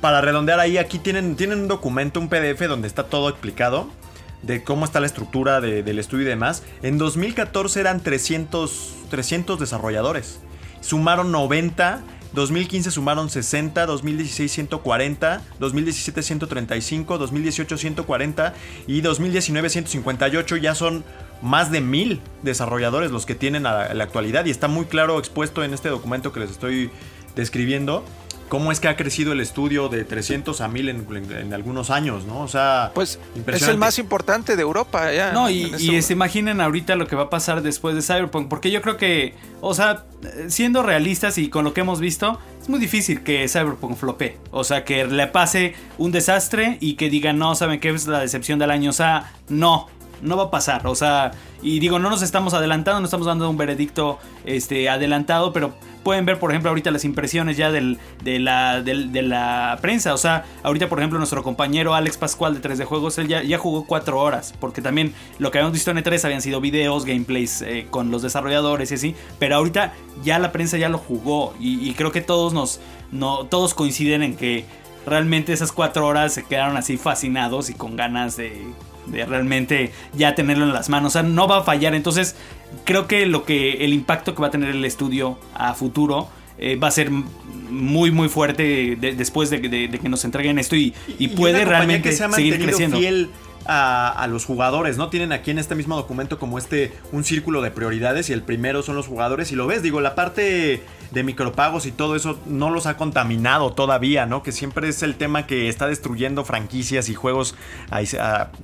para redondear ahí, aquí tienen, tienen un documento, un PDF donde está todo explicado de cómo está la estructura del estudio y demás. En 2014 eran 300, 300 desarrolladores. Sumaron 90. 2015 sumaron 60, 2016 140, 2017 135, 2018 140 y 2019 158. Ya son más de mil desarrolladores los que tienen a la actualidad y está muy claro expuesto en este documento que les estoy describiendo cómo es que ha crecido el estudio de 300 a 1000 en, algunos años, ¿no? O sea, pues es el más importante de Europa. Ya, no, y, se imaginen ahorita lo que va a pasar después de Cyberpunk, porque yo creo que, o sea, siendo realistas y con lo que hemos visto, es muy difícil que Cyberpunk flope. O sea, que le pase un desastre y que digan, no, ¿saben qué es la decepción del año? O sea, no, no va a pasar. O sea, y digo, no nos estamos adelantando, no estamos dando un veredicto este, adelantado, pero pueden ver, por ejemplo, ahorita las impresiones ya del, de, la, de la prensa. O sea, ahorita, por ejemplo, nuestro compañero Alex Pascual de 3D Juegos, él ya, ya jugó 4 horas, porque también lo que habíamos visto en E3 habían sido videos, gameplays eh, con los desarrolladores y así, pero ahorita ya la prensa ya lo jugó y, creo que todos nos, no, todos coinciden en que realmente esas 4 horas se quedaron así fascinados y con ganas de de realmente ya tenerlo en las manos. O sea, no va a fallar. Entonces, creo que lo que el impacto que va a tener el estudio a futuro eh, va a ser muy, muy fuerte después de, que nos entreguen esto y, puede realmente seguir creciendo. Fiel a, los jugadores, ¿no? Tienen aquí en este mismo documento como este un círculo de prioridades y el primero son los jugadores y lo ves, digo, la parte de micropagos y todo eso no los ha contaminado todavía, ¿no? Que siempre es el tema que está destruyendo franquicias y juegos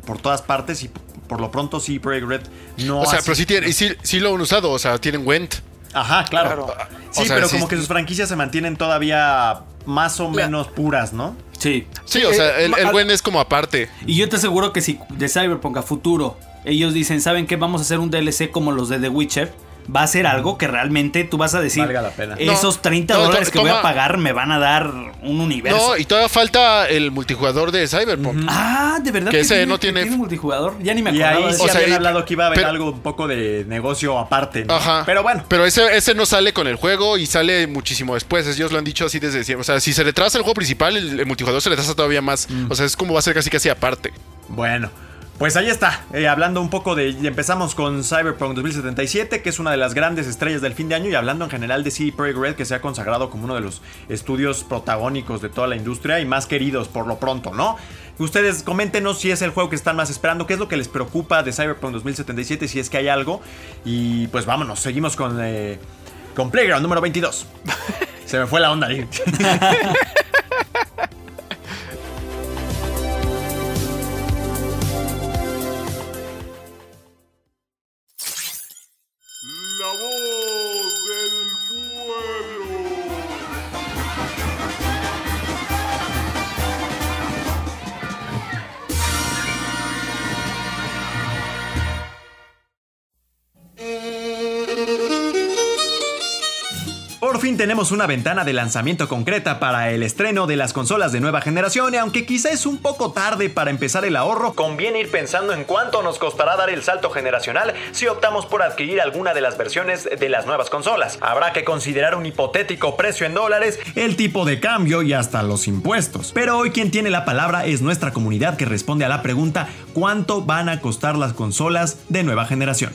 por todas partes y por lo pronto sí Project Red no O sea, pero sí, tienen, y sí, lo han usado, o sea, tienen Went. Ajá, claro. Sí, pero como que sus franquicias se mantienen todavía más o menos puras, ¿no? Sí. Sí, o sea, el, el buen es como aparte. Y yo te aseguro que si de Cyberpunk a futuro ellos dicen, ¿saben qué? Vamos a hacer un DLC como los de The Witcher va a ser algo que realmente tú vas a decir, Valga la pena. esos 30 dólares que voy a pagar me van a dar un universo. No, y todavía falta el multijugador de Cyberpunk. Ah, de verdad que, ese no tiene... multijugador. Ya ni me acordaba. Y ahí sí habían hablado que iba a haber algo un poco de negocio aparte. Ajá. Pero bueno. Pero ese, ese no sale con el juego y sale muchísimo después. Ellos lo han dicho así desde siempre. O sea, si se retrasa el juego principal, el, multijugador se retrasa todavía más. Mm. O sea, es como va a ser casi casi aparte. Bueno. Pues ahí está, eh, hablando un poco de. Empezamos con Cyberpunk 2077, que es una de las grandes estrellas del fin de año, y hablando en general de CD Projekt Red, que se ha consagrado como uno de los estudios protagónicos de toda la industria y más queridos por lo pronto, ¿no? Ustedes coméntenos si es el juego que están más esperando, qué es lo que les preocupa de Cyberpunk 2077, si es que hay algo. Y pues vámonos, seguimos con, eh, con Playground número 22. se me fue la onda ahí. tenemos una ventana de lanzamiento concreta para el estreno de las consolas de nueva generación y aunque quizá es un poco tarde para empezar el ahorro, conviene ir pensando en cuánto nos costará dar el salto generacional si optamos por adquirir alguna de las versiones de las nuevas consolas. Habrá que considerar un hipotético precio en dólares, el tipo de cambio y hasta los impuestos. Pero hoy quien tiene la palabra es nuestra comunidad que responde a la pregunta ¿cuánto van a costar las consolas de nueva generación?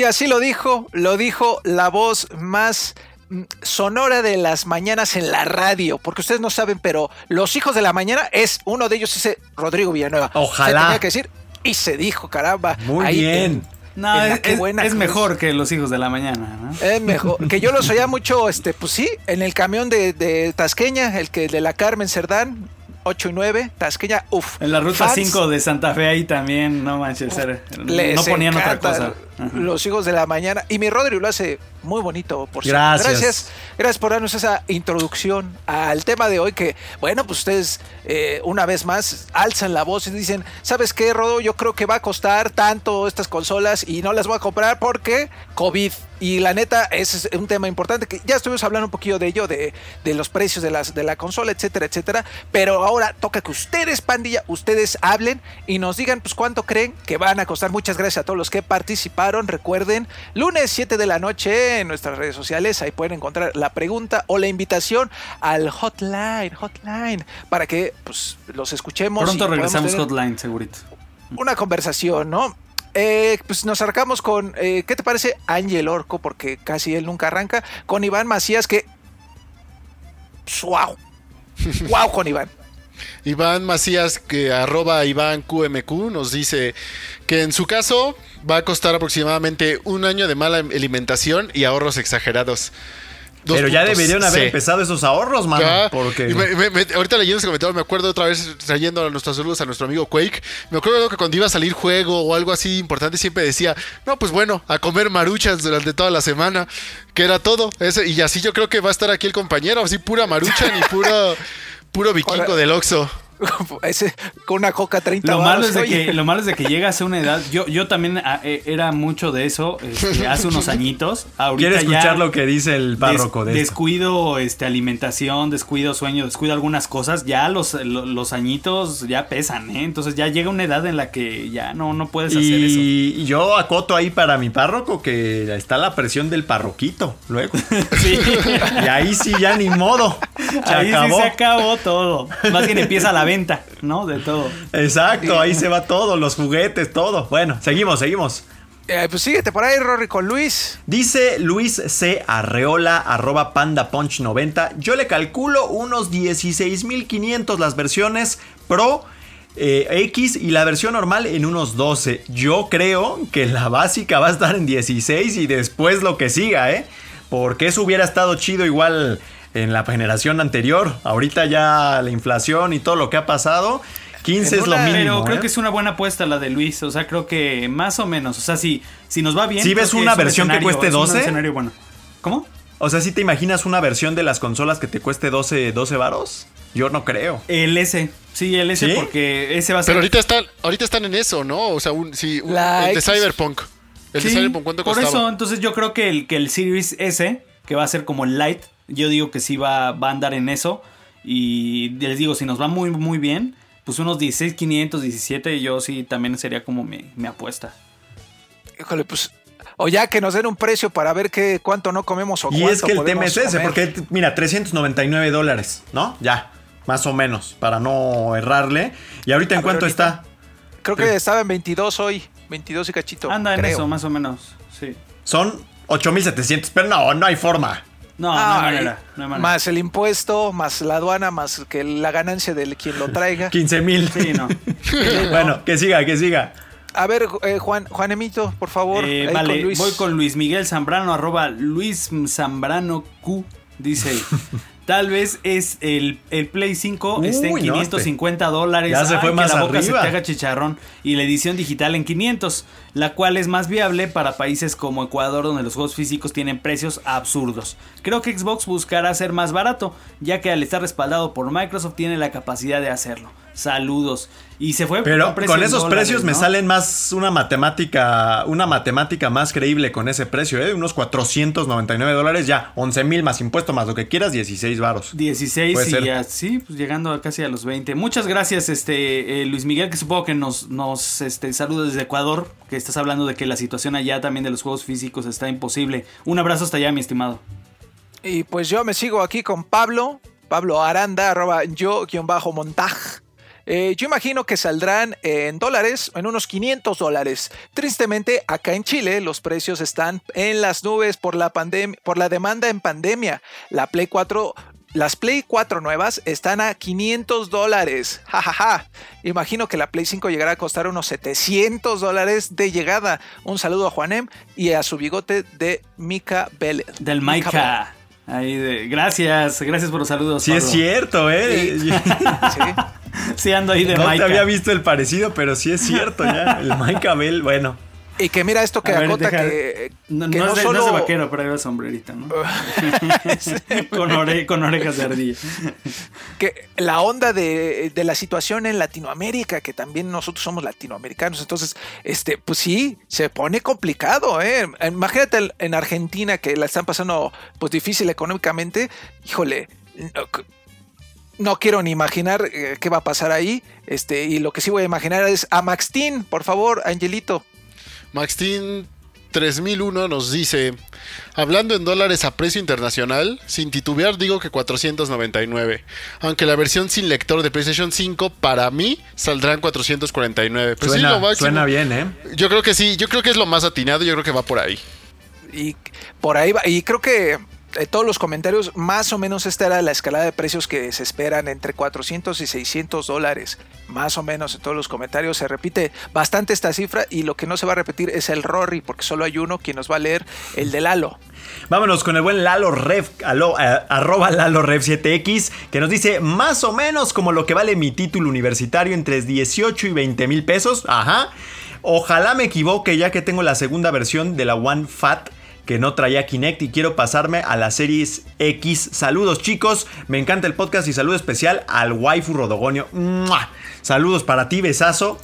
Y así lo dijo, lo dijo la voz más mm, sonora de las mañanas en la radio, porque ustedes no saben, pero los hijos de la mañana es uno de ellos ese Rodrigo Villanueva. Ojalá. Se tenía que decir y se dijo, caramba. Muy ahí bien. en- No, en es, Buena es mejor que los hijos de la mañana, ¿no? Es mejor. Que yo los oía mucho, este, pues sí, en el camión de, de Tasqueña, el que de la Carmen Cerdán, 8 y 9, Tasqueña, uff. En la ruta 5 de Santa Fe ahí también, no manches, era- no ponían otra cosa. Los hijos de la mañana. Y mi Rodrigo lo hace muy bonito, por cierto. Gracias. Gracias, gracias por darnos esa introducción al tema de hoy. Que, bueno, pues ustedes eh, una vez más alzan la voz y dicen: ¿Sabes qué, Rodo? Yo creo que va a costar tanto estas consolas y no las voy a comprar porque COVID. Y la neta, ese es un tema importante que ya estuvimos hablando un poquillo de ello, de, de los precios de, las, de la consola, etcétera, etcétera. Pero ahora toca que ustedes, pandilla, ustedes hablen y nos digan pues cuánto creen que van a costar. Muchas gracias a todos los que participaron. Recuerden, lunes 7 de la noche en nuestras redes sociales, ahí pueden encontrar la pregunta o la invitación al hotline, hotline, para que pues los escuchemos. Pronto regresamos hotline, segurito. Una conversación, ¿no? Eh, pues nos acercamos con, eh, ¿qué te parece? Ángel Orco, porque casi él nunca arranca, con Iván Macías, que... ¡Wow! ¡Wow con Iván! Iván Macías, que arroba Iván QMQ, nos dice que en su caso va a costar aproximadamente un año de mala alimentación y ahorros exagerados. Dos Pero ya deberían haber empezado esos ahorros, mano. Ya, Porque... y me- me- me- ahorita leyendo ese comentario me acuerdo otra vez trayendo a nuestros saludos a nuestro amigo Quake. Me acuerdo que cuando iba a salir juego o algo así importante siempre decía, no, pues bueno, a comer maruchas durante toda la semana, que era todo. Ese- y así yo creo que va a estar aquí el compañero, así pura maruchan y puro, puro vikingo del Oxxo. Ese, con una coca 30 Lo malo, es de que, lo malo es de que llegas a una edad. Yo, yo también ah, eh, era mucho de eso este, hace unos añitos. Ahorita ¿Quieres ya escuchar lo que dice el párroco des- de esto? Descuido este, alimentación, descuido sueño, descuido algunas cosas. Ya los, lo- los añitos ya pesan, ¿eh? Entonces ya llega una edad en la que ya no, no puedes hacer eso. Y yo acoto ahí para mi párroco que está la presión del parroquito luego. Sí. Y ahí sí ya ni modo. Se Ahí acabó. sí se acabó todo. Más bien empieza la venta, ¿no? De todo. Exacto, ahí se va todo, los juguetes, todo. Bueno, seguimos, seguimos. Eh, pues síguete por ahí, Rory, con Luis. Dice Luis C. Arreola, arroba Panda Punch 90. Yo le calculo unos 16.500 las versiones Pro eh, X y la versión normal en unos 12. Yo creo que la básica va a estar en 16 y después lo que siga, ¿eh? Porque eso hubiera estado chido igual en la generación anterior. Ahorita ya la inflación y todo lo que ha pasado. 15 En es lo una- mínimo. Pero creo ¿eh? que es una buena apuesta la de Luis. O sea, creo que más o menos. O sea, si, si nos va bien. ¿Sí creo ves una es un versión que cueste es un 12? escenario bueno. ¿Cómo? O sea, si te imaginas una versión de las consolas que te cueste 12, 12 varos? Yo no creo. El S. Sí, el S, ¿Sí? porque ese va a ser. Pero ahorita están, ahorita están en eso, ¿no? O sea, un, sí, un- La el de X. Cyberpunk. El de Sí, Cyberpunk, ¿cuánto por costaba? eso, entonces yo creo que el, que el Series S, que va a ser como el Lite, yo digo que sí va, va a andar en eso. Y les digo, si nos va muy, muy bien, pues unos 16,500, 17, yo sí también sería como mi, mi apuesta. Híjole, pues. O ya que nos den un precio para ver qué, cuánto no comemos o Y cuánto es que el tema es ese, comer. porque mira, 399 dólares, ¿no? Ya, más o menos, para no errarle. ¿Y ahorita en Ah, cuánto ahorita- está? Creo que estaba en 22 hoy. 22 y cachito. Anda en creo. eso, más o menos. Sí. Son 8700, pero no, no hay forma. No, no Ay, hay manera. No hay manera. Más el impuesto, más la aduana, más que la ganancia del quien lo traiga. 15 mil. Sí, no. bueno, que siga, que siga. A ver, eh, Juan, Juan Emito, por favor. Eh, vale, con Luis. voy con Luis Miguel Zambrano, arroba Luis Zambrano Q. Dice, Tal vez es el, el Play 5 Uy, esté en no, 550 dólares. Ya se fue más la boca se te haga chicharrón. Y la edición digital en 500, la cual es más viable para países como Ecuador, donde los juegos físicos tienen precios absurdos. Creo que Xbox buscará ser más barato, ya que al estar respaldado por Microsoft tiene la capacidad de hacerlo. Saludos. Y se fue Pero con esos dólares, precios me salen más una matemática, una matemática más creíble con ese precio, ¿eh? Unos 499 dólares, ya 11 mil más impuesto, más lo que quieras, 16 varos. 16 Puede y ser. así, pues llegando a casi a los 20. Muchas gracias, este eh, Luis Miguel, que supongo que nos, nos este, saluda desde Ecuador, que estás hablando de que la situación allá también de los juegos físicos está imposible. Un abrazo hasta allá, mi estimado. Y pues yo me sigo aquí con Pablo, Pablo Aranda, arroba yo, guion bajo montaj. Eh, yo imagino que saldrán en dólares, en unos 500 dólares. Tristemente, acá en Chile los precios están en las nubes por la, pandem- por la demanda en pandemia. La Play 4, las Play 4 nuevas están a 500 dólares. Ja, ja, ja. Imagino que la Play 5 llegará a costar unos 700 dólares de llegada. Un saludo a Juanem y a su bigote de Mika Bellet. Del Mika. Ahí de- gracias, gracias por los saludos. Sí es cierto, ¿eh? Sí. Sí, ando ahí de No te había visto el parecido, pero sí es cierto ya. El Mike Abel, bueno. Y que mira esto que A ver, acota deja- que, No, que no no es de, solo no es de vaquero, pero el sombrerito, ¿no? con, ore- con orejas de ardilla. que la onda de, de la situación en Latinoamérica, que también nosotros somos latinoamericanos, entonces, este, pues sí, se pone complicado, ¿eh? Imagínate en- en Argentina que la están pasando pues difícil económicamente, híjole, no quiero ni imaginar eh, qué va a pasar ahí, este, y lo que sí voy a imaginar es a Maxtin, por favor, Angelito. Maxtin 3001 nos dice, hablando en dólares a precio internacional, sin titubear digo que 499, aunque la versión sin lector de PlayStation 5 para mí saldrán 449. Pues sí, suena, lo máximo. suena bien, ¿eh? Yo creo que sí, yo creo que es lo más atinado, yo creo que va por ahí. Y por ahí va. Y creo que eh, todos los comentarios, más o menos esta era la escalada de precios que se esperan entre 400 y 600 dólares. Más o menos en todos los comentarios se repite bastante esta cifra y lo que no se va a repetir es el Rory, porque solo hay uno quien nos va a leer el de Lalo. Vámonos con el buen Lalo Rev, alo- eh, arroba Lalo Rev 7X, que nos dice más o menos como lo que vale mi título universitario entre 18 y 20 mil pesos. Ajá. Ojalá me equivoque ya que tengo la segunda versión de la One Fat que no traía Kinect y quiero pasarme a la Series X. Saludos chicos, me encanta el podcast y saludo especial al waifu Rodogonio. ¡Mua! Saludos para ti, besazo.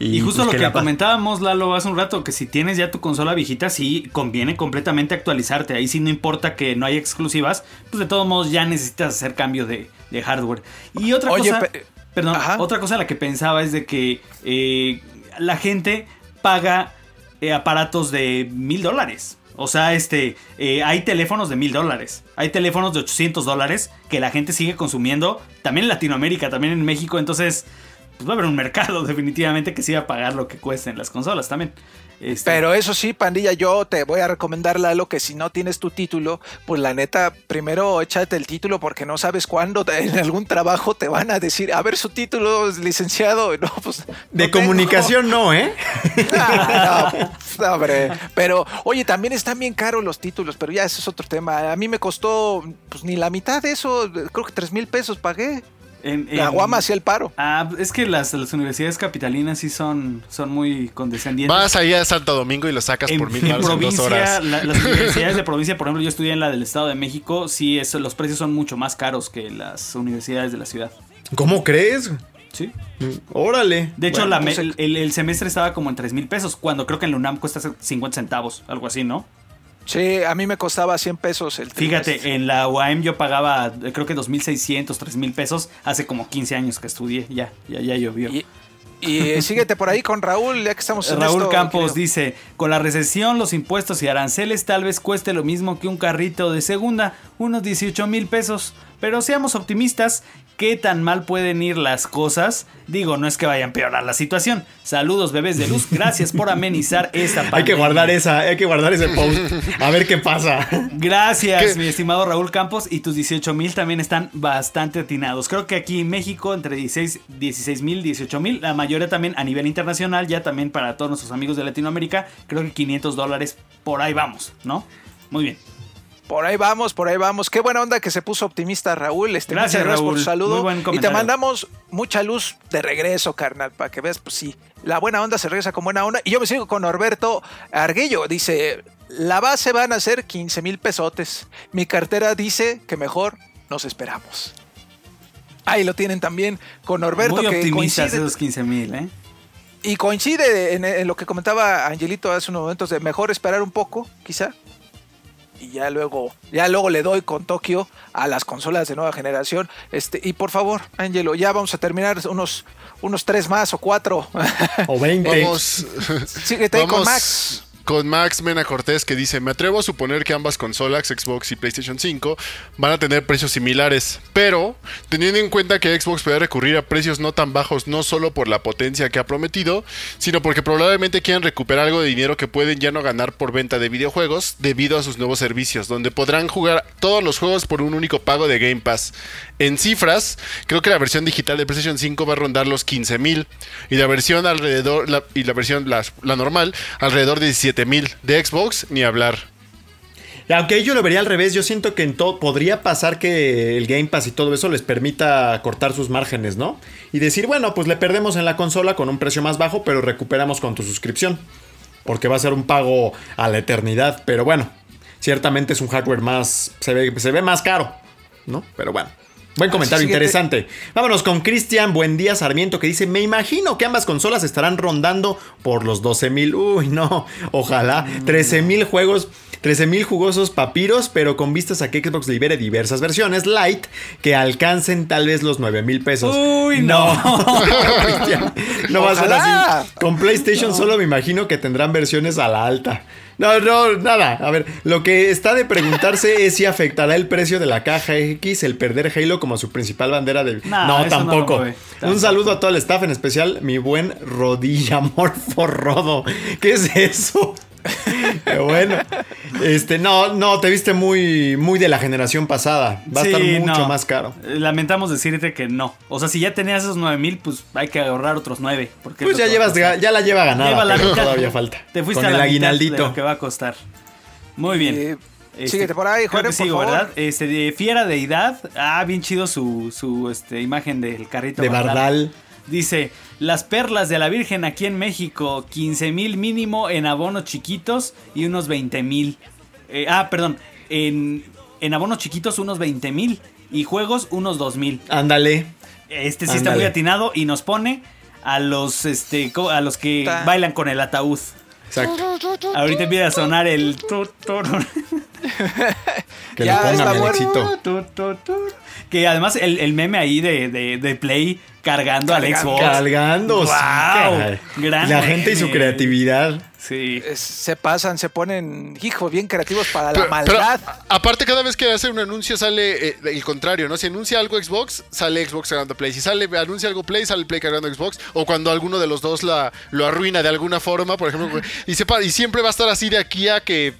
Y, justo pues, lo que, comentábamos, Lalo, hace un rato, que si tienes ya tu consola viejita, sí conviene completamente actualizarte. Ahí sí no importa que no haya exclusivas, pues de todos modos ya necesitas hacer cambio de, de hardware. Y otra Oye, cosa, pe- perdón, Ajá. otra cosa a la que pensaba es de que eh, la gente paga eh, aparatos de mil dólares. O sea, este, eh, hay teléfonos de mil dólares, hay teléfonos de 800 dólares que la gente sigue consumiendo, también en Latinoamérica, también en México, entonces pues va a haber un mercado definitivamente que sí va a pagar lo que cuesten las consolas también. Este, Pero eso sí, pandilla, yo te voy a recomendar, Lalo, que si no tienes tu título, pues la neta, primero échate el título porque no sabes cuándo te- en algún trabajo te van a decir, a ver su título, licenciado. No, pues, no De tengo. comunicación no, ¿eh? Ah, no, no, hombre. Pero, oye, también están bien caros los títulos, pero ya eso es otro tema. A mí me costó, pues ni la mitad de eso, creo que tres mil pesos pagué. En- La guama hacía el paro. Ah, es que las, las universidades capitalinas sí son, son muy condescendientes. Vas ahí a Santo Domingo y lo sacas en, por mil en baros en dos provincia, horas. la- las universidades de provincia, por ejemplo, yo estudié en la del Estado de México, sí, eso, los precios son mucho más caros que las universidades de la ciudad. ¿Cómo crees? Sí. Órale. De hecho, Bueno, la me- entonces- el, el semestre estaba como en 3 mil pesos, cuando creo que en la UNAM cuesta 50 centavos, algo así, ¿no? Sí, a mí me costaba 100 pesos el trimestre. Fíjate, en la UAM yo pagaba, eh, creo que 2.600, 3.000 pesos hace como 15 años que estudié. Ya, ya, ya llovió. Y, y eh, síguete por ahí con Raúl, ya que estamos en Raúl esto, Campos querido. dice, con la recesión, los impuestos y aranceles tal vez cueste lo mismo que un carrito de segunda, unos 18 mil pesos. Pero seamos optimistas, ¿qué tan mal pueden ir las cosas? Digo, no es que vaya a empeorar la situación. Saludos, bebés de luz, gracias por amenizar esta pandemia. Hay que guardar esa, hay que guardar ese post. A ver qué pasa. Gracias, ¿Qué? mi estimado Raúl Campos. Y tus 18 mil también están bastante atinados. Creo que aquí en México, entre 16 mil, 18 mil, la mayoría también a nivel internacional, ya también para todos nuestros amigos de Latinoamérica, creo que 500 dólares por ahí vamos, ¿no? Muy bien. Por ahí vamos, por ahí vamos. Qué buena onda que se puso optimista Raúl. Este, Gracias, por Raúl. tu saludo. Muy buen y te mandamos mucha luz de regreso, carnal, para que veas, pues sí, la buena onda se regresa con buena onda. Y yo me sigo con Norberto Arguello. Dice, la base van a ser 15 mil pesotes. Mi cartera dice que mejor nos esperamos. Ahí lo tienen también con Norberto. Muy que optimistas esos 15 mil, ¿eh? y coincide en, en lo que comentaba Angelito hace unos momentos de mejor esperar un poco, quizá. Y ya luego, ya luego le doy con Tokio a las consolas de nueva generación. Este, y por favor, Angelo, ya vamos a terminar unos, unos tres más o cuatro. O 20. Vamos. Síguete ahí con Max. Con Max Mena Cortés que dice, me atrevo a suponer que ambas consolas, Xbox y PlayStation 5, van a tener precios similares, pero teniendo en cuenta que Xbox puede recurrir a precios no tan bajos no solo por la potencia que ha prometido, sino porque probablemente quieran recuperar algo de dinero que pueden ya no ganar por venta de videojuegos debido a sus nuevos servicios, donde podrán jugar todos los juegos por un único pago de Game Pass. En cifras, creo que la versión digital de PlayStation 5 va a rondar los 15 mil y la versión alrededor la- y la versión la, normal alrededor de 17 mil de Xbox ni hablar. Aunque yo lo vería al revés, yo siento que en todo podría pasar que el Game Pass y todo eso les permita cortar sus márgenes, ¿no? Y decir, bueno, pues le perdemos en la consola con un precio más bajo, pero recuperamos con tu suscripción. Porque va a ser un pago a la eternidad. Pero bueno, ciertamente es un hardware más. Se ve más caro, ¿no? Pero bueno. Buen comentario, siguiente. interesante. Vámonos con Cristian Buen Día Sarmiento que dice: Me imagino que ambas consolas estarán rondando por los 12 mil. Uy, no, ojalá. 13 mil juegos. 13.000 jugosos papiros, pero con vistas a que Xbox libere diversas versiones light que alcancen tal vez los 9 mil pesos. Uy, no. Cristian, no va a ser así. Con PlayStation solo me imagino que tendrán versiones a la alta. No, no, nada. A ver, lo que está de preguntarse es si afectará el precio de la caja X el perder Halo como su principal bandera de... Nah, no, tampoco. Un Tampoco. saludo a todo el staff, en especial mi buen Rodilla Morfo Rodo. ¿Qué es eso? Pero bueno, este, no, no, te viste muy, muy de la generación pasada. Va a estar mucho no. más caro. Lamentamos decirte que no. O sea, si ya tenías esos 9 mil, pues hay que ahorrar otros 9. Porque Pues ya llevas, ya la lleva ganada, Lleva la pero mitad. todavía falta. Te fuiste Con a el la mitad de aguinaldito. lo que va a costar. Muy bien. Eh, Este, síguete por ahí, que por sigo, favor. ¿verdad? Este, de Fiera Deidad. Ah, bien chido su, su este, imagen del carrito. De Bardal. Dice, las perlas de la Virgen aquí en México, 15 mil mínimo en abonos chiquitos y unos 20 mil. Eh, ah, perdón, en, en abonos chiquitos unos 20 mil y juegos unos 2 mil. Ándale. Este sí está muy atinado y nos pone a los, este, a los que Ta. bailan con el ataúd. Exacto. Ahorita empieza a sonar el... Que Ya pongan, tu. Que además el, el meme ahí de, de- de Play cargando al. Xbox. Cargando. sí, Wow, caray. gran La gente y su creatividad. Sí. Es- se pasan, se ponen, hijo, bien creativos para la Pero, maldad. a- aparte, cada vez que hace un anuncio sale eh, el contrario, ¿no? Si anuncia algo Xbox, sale Xbox cargando Play. Si sale, anuncia algo Play, sale Play cargando Xbox. O cuando alguno de los dos la, lo arruina de alguna forma, por ejemplo. y, sepa, y siempre va a estar así de aquí a que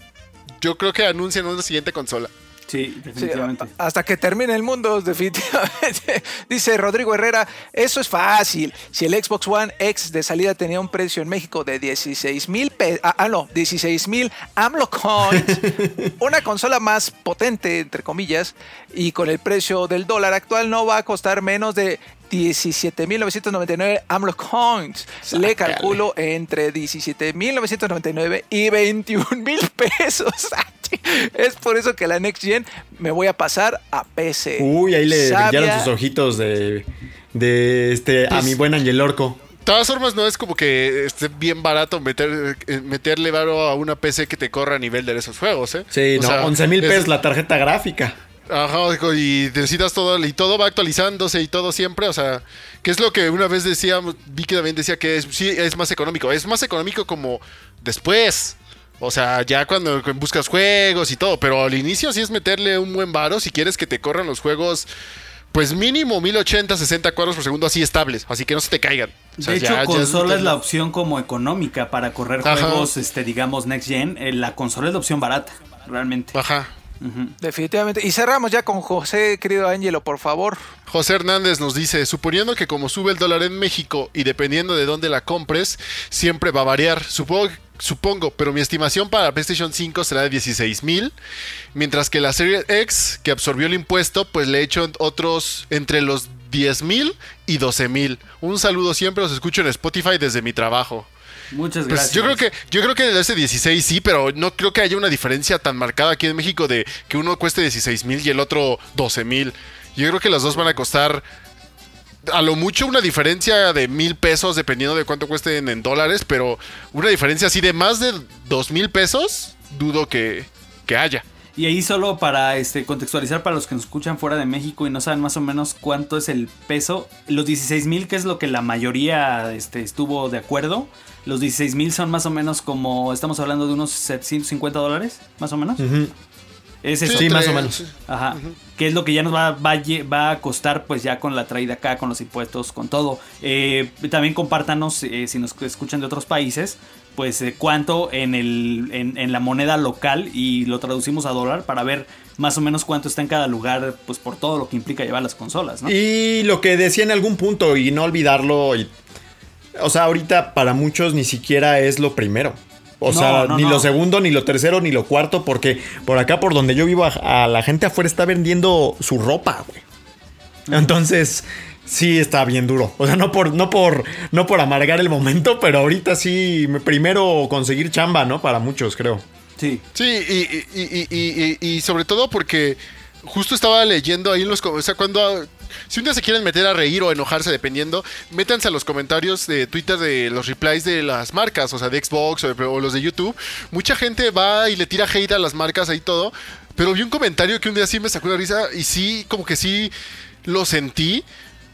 yo creo que anuncien una siguiente consola. Sí, definitivamente. hasta que termine el mundo, definitivamente. Dice Rodrigo Herrera, eso es fácil. Si el Xbox One X de salida tenía un precio en México de 16 mil pesos, ah, ah, no, 16 mil AMLO coins, una consola más potente, entre comillas, y con el precio del dólar actual no va a costar menos de 17.999 AMLO coins. Le calculo entre 17.999 y 21 mil pesos. Es por eso que la Next Gen me voy a pasar a PC. Uy, ahí le Sabia- brillaron sus ojitos de, de este a Pues- mi buen Angel Orco. De todas formas, no es como que esté bien barato meter, eh, meterle varo a una PC que te corra a nivel de esos juegos, ¿eh? Sí, O no, sea, 11 mil es- pesos la tarjeta gráfica. Ajá, y necesitas todo, y todo va actualizándose y todo siempre, o sea, que es lo que una vez decíamos, Vicky también decía que es, sí, es más económico, es más económico como después, o sea, ya cuando buscas juegos y todo, pero al inicio sí es meterle un buen varo si quieres que te corran los juegos, pues mínimo 1080, 60 cuadros por segundo así estables, así que no se te caigan. O sea, de hecho, ya- ya consola es la opción como económica para correr Ajá. juegos, este, digamos, next gen. Eh, La consola es la opción barata, realmente. Ajá. Definitivamente. Y cerramos ya con José, querido Ángelo, por favor. José Hernández nos dice, suponiendo que como sube el dólar en México y dependiendo de dónde la compres, siempre va a variar. Supongo, supongo pero mi estimación para PlayStation 5 será de 16 mil, mientras que la serie X, que absorbió el impuesto, pues le he hecho otros entre los 10 mil y 12 mil. Un saludo siempre, los escucho en Spotify desde mi trabajo. Muchas Pues gracias. yo creo que yo creo que de ese 16 sí, pero no creo que haya una diferencia tan marcada aquí en México de que uno cueste 16 mil y el otro 12 mil. Yo creo que los dos van a costar a lo mucho una diferencia de mil pesos dependiendo de cuánto cuesten en dólares, pero una diferencia así de más de dos mil pesos dudo que, que haya. Y ahí solo para este, contextualizar para los que nos escuchan fuera de México y no saben más o menos cuánto es el peso, los 16 mil, que es lo que la mayoría este, estuvo de acuerdo, los 16 mil son más o menos como, estamos hablando de unos 750 dólares, más o menos. Es eso. Sí, entre- más o menos. Ajá. Que es lo que ya nos va, va, va a costar pues ya con la traída acá, con los impuestos, con todo. Eh, también compártanos eh, si nos escuchan de otros países, pues eh, cuánto en, el, en, en la moneda local y lo traducimos a dólar para ver más o menos cuánto está en cada lugar, pues por todo lo que implica llevar las consolas, ¿no? Y lo que decía en algún punto, y no olvidarlo, y- o sea, ahorita para muchos ni siquiera es lo primero. O No, sea, no, ni no. lo segundo, ni lo tercero, ni lo cuarto, porque por acá, por donde yo vivo, a, a la gente afuera está vendiendo su ropa, güey. Entonces, sí está bien duro. O sea, no por, no por, no por amargar el momento, pero ahorita sí, me- primero conseguir chamba, ¿no? Para muchos, creo. Sí. Sí, y, y- y- y- y- y sobre todo porque justo estaba leyendo ahí en los... O sea, cuando... Si un día se quieren meter a reír o enojarse, dependiendo, métanse a los comentarios de Twitter de los replies de las marcas, o sea, de Xbox o, de- o los de YouTube. Mucha gente va y le tira hate a las marcas ahí todo, pero vi un comentario que un día sí me sacó la risa y sí, como que sí lo sentí,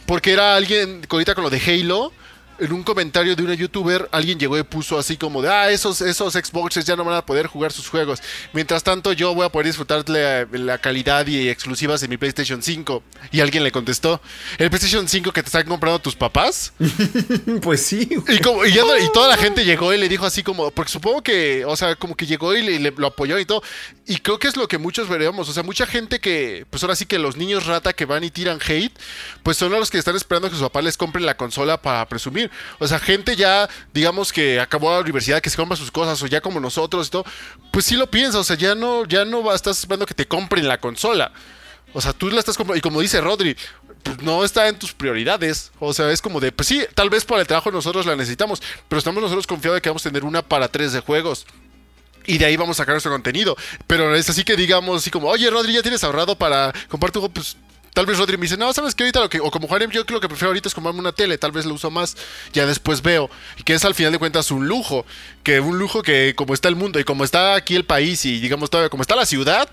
porque era alguien, ahorita con lo de Halo, en un comentario de una youtuber, alguien llegó y puso así como de, ah, esos, esos Xboxes ya no van a poder jugar sus juegos. Mientras tanto, yo voy a poder disfrutar la, la calidad y exclusivas de mi PlayStation 5. Y alguien le contestó, ¿el PlayStation 5 que te están comprando tus papás? Pues sí. Y, como- y ya no- y toda la gente llegó y le dijo así como, porque supongo que, o sea, como que llegó y le, le- lo apoyó y todo. Y creo que es lo que muchos veremos. O sea, mucha gente que, pues ahora sí que los niños rata que van y tiran hate, pues son los que están esperando que sus papás les compren la consola para presumir. O sea, gente ya, digamos que acabó la universidad, que se compra sus cosas, o ya como nosotros y todo, pues sí lo piensa. O sea, ya no, ya no estás esperando que te compren la consola. O sea, tú la estás comprando. Y como dice Rodri, pues no está en tus prioridades. O sea, es como de, pues sí, tal vez para el trabajo nosotros la necesitamos, pero estamos nosotros confiados de que vamos a tener una para tres de juegos. Y de ahí vamos a sacar nuestro contenido. Pero es así que digamos, así como, oye Rodri, ¿ya tienes ahorrado para comprar tu juego? Pues tal vez Rodri me dice, no, sabes que ahorita lo que, o como Juanem, yo lo que prefiero ahorita es comprarme una tele, tal vez lo uso más, ya después veo. Y que es al final de cuentas un lujo. Que un lujo que como está el mundo y como está aquí el país y digamos todavía como está la ciudad,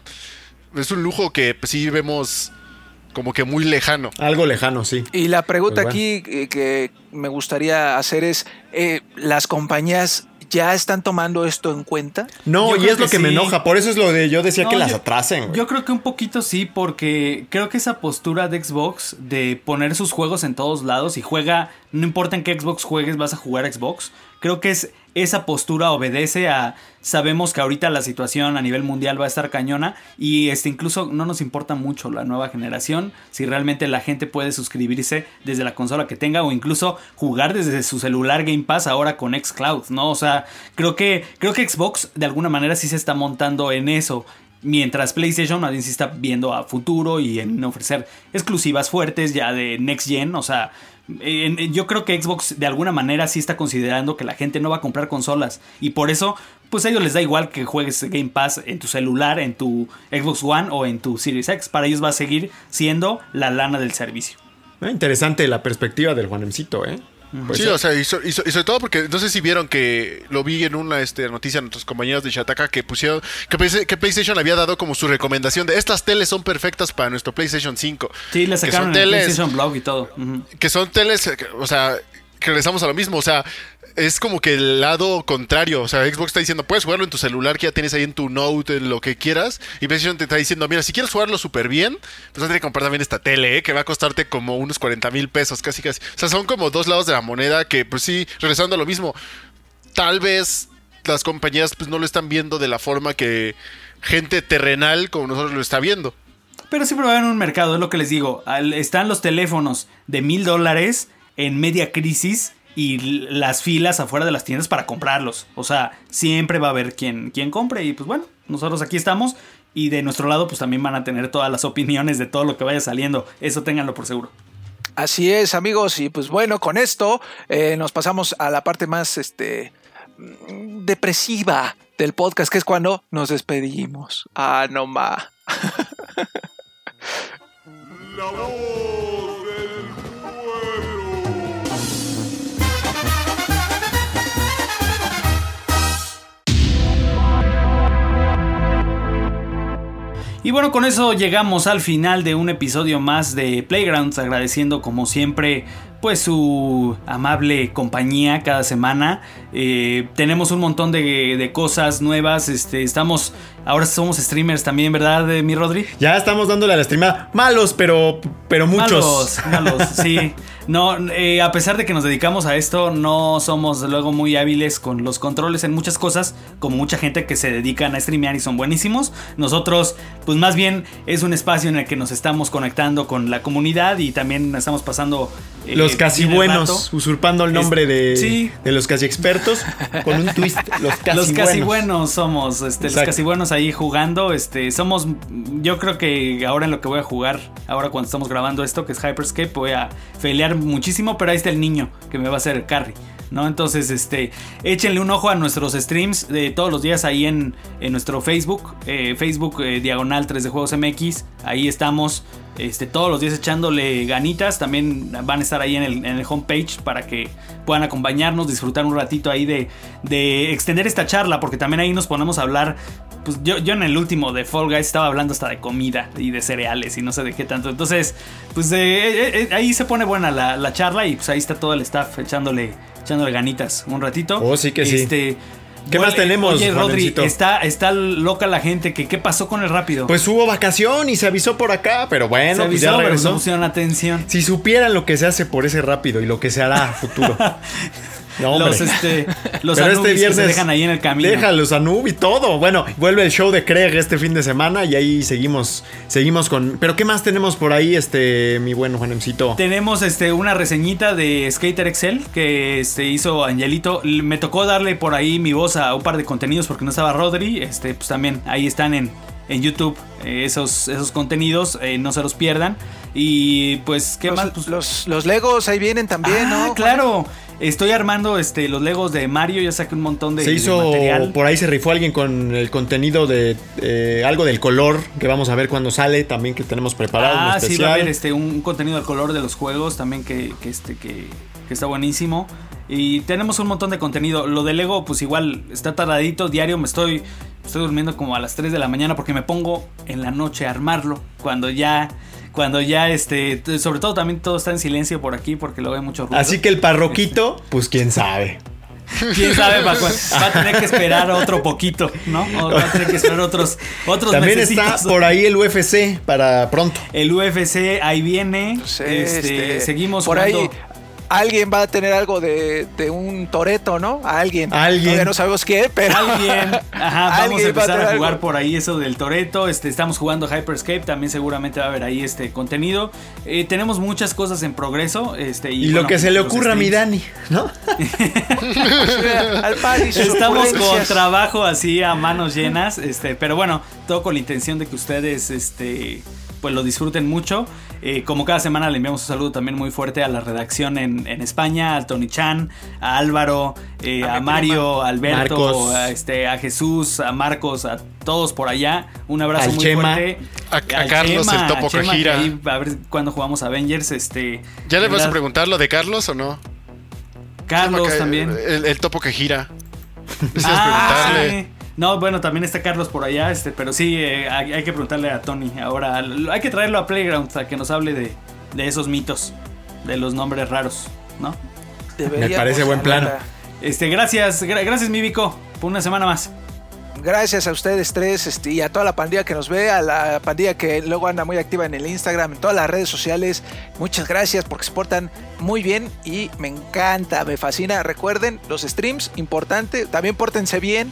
es un lujo que pues, sí vemos como que muy lejano. Algo lejano, sí. Y la pregunta Pues aquí eh, que me gustaría hacer es, eh, ¿las compañías ya están tomando esto en cuenta? No, Yo y creo es lo que que me enoja. Por eso es lo de yo decía No, que las atrasen. Yo creo que un poquito sí, porque creo que esa postura de Xbox de poner sus juegos en todos lados y juega, no importa en qué Xbox juegues, vas a jugar a Xbox. Creo que es esa postura obedece a sabemos que ahorita la situación a nivel mundial va a estar cañona y este incluso no nos importa mucho la nueva generación si realmente la gente puede suscribirse desde la consola que tenga o incluso jugar desde su celular Game Pass ahora con xCloud, ¿no? O sea, creo que creo que Xbox de alguna manera sí se está montando en eso. Mientras PlayStation más bien sí está viendo a futuro y en ofrecer exclusivas fuertes ya de Next Gen. O sea, yo creo que Xbox de alguna manera sí está considerando que la gente no va a comprar consolas. Y por eso, pues a ellos les da igual que juegues Game Pass en tu celular, en tu Xbox One o en tu Series X. Para ellos va a seguir siendo la lana del servicio. Ah, interesante la perspectiva del Juanemcito, ¿eh? Pues sí, sí. o sea, y, so- y so- y sobre todo porque no sé si vieron que lo vi en una este, noticia de nuestros compañeros de Shataka que pusieron que, que PlayStation había dado como su recomendación de estas teles son perfectas para nuestro PlayStation 5. Sí, le Que sacaron son en el teles- PlayStation Blog y todo. Que son teles, que- o sea, que regresamos a lo mismo, o sea, es como que el lado contrario, o sea, Xbox está diciendo, puedes jugarlo en tu celular que ya tienes ahí en tu Note, en lo que quieras, y PlayStation te está diciendo, mira, si quieres jugarlo súper bien, pues vas a tener que comprar también esta tele, ¿eh? que va a costarte como unos 40 mil pesos, casi casi. O sea, son como dos lados de la moneda que, pues sí, regresando a lo mismo, tal vez las compañías pues no lo están viendo de la forma que gente terrenal como nosotros lo está viendo. Pero siempre va a haber un mercado, es lo que les digo. Están los teléfonos de mil dólares en media crisis y las filas afuera de las tiendas para comprarlos. O sea, siempre va a haber quien, quien compre y pues bueno, nosotros aquí estamos y de nuestro lado pues también van a tener todas las opiniones de todo lo que vaya saliendo. Eso ténganlo por seguro. Así es, amigos, y pues bueno, con esto eh, nos pasamos a la parte más este mm, depresiva del podcast, que es cuando nos despedimos. Ah, no ma. Y bueno, con eso llegamos al final de un episodio más de Playgrounds, agradeciendo como siempre pues su amable compañía cada semana. Eh, tenemos un montón de, de cosas nuevas, este, estamos, ahora somos streamers también, ¿verdad, eh, mi Rodri? Ya estamos dándole a la streamada. Malos, pero, pero muchos. Malos, malos, sí. No, eh, a pesar de que nos dedicamos a esto, no somos luego muy hábiles con los controles en muchas cosas, como mucha gente que se dedican a streamear y son buenísimos. Nosotros, pues más bien es un espacio en el que nos estamos conectando con la comunidad y también estamos pasando... eh, Los casi buenos, rato. usurpando el nombre de, Sí. de los casi expertos, con un twist. Los casi, los casi buenos. buenos somos, este, los casi buenos ahí jugando, este, somos, yo creo que ahora en lo que voy a jugar, ahora cuando estamos grabando esto, que es Hyperscape, voy a pelear muchísimo, pero ahí está el niño que me va a hacer el carry, ¿no? Entonces, este, échenle un ojo a nuestros streams de todos los días ahí en, en nuestro Facebook, eh, Facebook eh, Diagonal 3 de Juegos MX, ahí estamos. Este, todos los días echándole ganitas. También van a estar ahí en el, en el homepage para que puedan acompañarnos, disfrutar un ratito ahí de, de extender esta charla. Porque también ahí nos ponemos a hablar. Pues yo, yo en el último de Fall Guys estaba hablando hasta de comida y de cereales y no sé de qué tanto. Entonces, pues eh, eh, eh, ahí se pone buena la, la charla y pues ahí está todo el staff echándole, echándole ganitas un ratito. Oh, sí que sí. Este, ¿Qué más tenemos, Oye, Rodri, está, está loca la gente. que ¿Qué pasó con el rápido? Pues hubo vacación y se avisó por acá, pero bueno, se pues ya avisó, pero no regresó. atención. Si supieran lo que se hace por ese rápido y lo que se hará a futuro. No, los este, los Pero Anubis que se dejan ahí en el camino. Déjalos Anub y todo. Bueno, vuelve el show de Craig este fin de semana y ahí seguimos, seguimos con. Pero ¿qué más tenemos por ahí, este, mi buen Juanemcito? Tenemos este, una reseñita de Skater Excel que este, hizo Angelito. Me tocó darle por ahí mi voz a un par de contenidos porque no estaba Rodri. Este, pues también ahí están en, en YouTube eh, esos, esos contenidos. eh, no se los pierdan. Y pues, ¿qué los, más? Pues, los, los Legos ahí vienen también, ah, ¿no? claro. Estoy armando este, los Legos de Mario. Ya saqué un montón de, Se de hizo, material. por ahí se rifó alguien con el contenido de eh, algo del color que vamos a ver cuando sale, también que tenemos preparado. un Ah, sí, va a haber este, un contenido al color de los juegos también que, que, este, que, que está buenísimo. Y tenemos un montón de contenido. Lo de Lego, pues igual está tardadito. Diario me estoy, estoy durmiendo como a las 3 de la mañana porque me pongo en la noche a armarlo. Cuando ya, cuando ya, este, sobre todo también todo está en silencio por aquí porque luego hay mucho ruido. Así que el parroquito, pues quién sabe. quién sabe, va, va a tener que esperar otro poquito, ¿no? O va a tener que esperar otros, otros También mesecitos. está por ahí el UFC para pronto. El UFC ahí viene. Este, este, seguimos por jugando- ahí. Alguien va a tener algo de, de un Toreto, ¿no? Alguien. Alguien. Todavía no sabemos qué, pero. Alguien, ajá, vamos a Alguien empezar a jugar algo. por ahí eso del Toreto. Este, estamos jugando Hyperscape, también seguramente va a haber ahí este contenido. Eh, tenemos muchas cosas en progreso. Este, y, Y, lo que se le ocurra a mi. Dani, ¿no? Al par y sus Estamos con trabajo así a manos llenas, este, pero bueno, todo con la intención de que ustedes, este, pues lo disfruten mucho. Eh, como cada semana le enviamos un saludo también muy fuerte a la redacción en, en España, a Tony Chan, a Álvaro, eh, A Mario, a Alberto, a, este, a Jesús, a Marcos, a todos por allá. Un abrazo Al muy Chema. fuerte. A- Carlos, el a Topo Chema, que ahí A ver cuándo jugamos Avengers. Este, ¿Ya le vas a preguntar lo de Carlos o no? Carlos también. El, el topo que gira. Necesitas Ah, preguntarle. No, bueno, también está Carlos por allá, este, pero sí, eh, hay, hay que preguntarle a Tony. Ahora, hay que traerlo a Playground a que nos hable de, de esos mitos, de los nombres raros, ¿no? Me parece buen plan. Este, gracias, gra- gracias, mi Vico, por una semana más. Gracias a ustedes tres este, y a toda la pandilla que nos ve, a la pandilla que luego anda muy activa en el Instagram, en todas las redes sociales. Muchas gracias porque se portan muy bien y me encanta, me fascina. Recuerden, los streams, importante, también pórtense bien.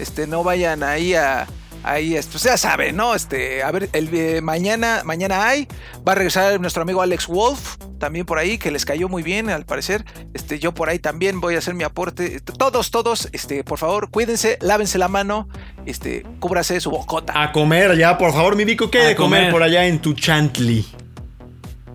Este, no vayan ahí a, Ahí, es, pues ya saben, ¿no? Este, a ver, el, eh, mañana, mañana hay. Va a regresar nuestro amigo Alex Wolf, también por ahí, que les cayó muy bien, al parecer. Este, yo por ahí también voy a hacer mi aporte. Todos, todos, este, por favor, cuídense, lávense la mano, este, cúbrase su bocota. A comer ya, por favor, mi Vico, ¿qué A de comer comer. por allá en tu Chantley?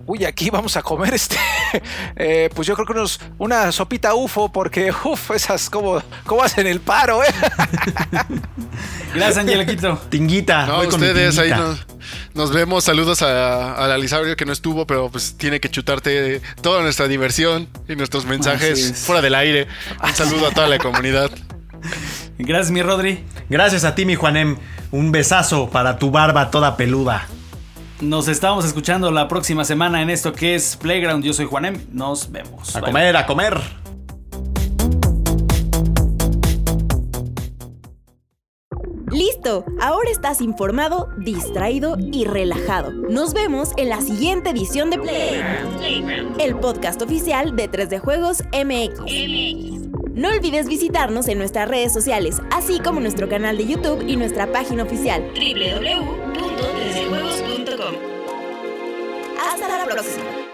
Uy, aquí vamos a comer este. eh, pues yo creo que unos, una sopita UFO, porque uff, esas como, como hacen el paro, ¿eh? Gracias, Angeliquito. Tinguita. No, voy con mi ustedes ahí nos, nos vemos. Saludos a, a la Lisario que no estuvo, pero pues tiene que chutarte toda nuestra diversión y nuestros mensajes es. fuera del aire. Un saludo a toda la comunidad. Gracias, mi Rodri. Gracias a ti, mi Juanem. Un besazo para tu barba toda peluda. Nos estamos escuchando la próxima semana en esto que es Playground. Yo soy Juanem. Nos vemos. A Bye. comer, a comer. Listo, ahora estás informado, distraído y relajado. Nos vemos en la siguiente edición de Playground, el podcast oficial de 3D Juegos MX. No olvides visitarnos en nuestras redes sociales, así como nuestro canal de YouTube y nuestra página oficial www.3djuegos.com Hasta la próxima.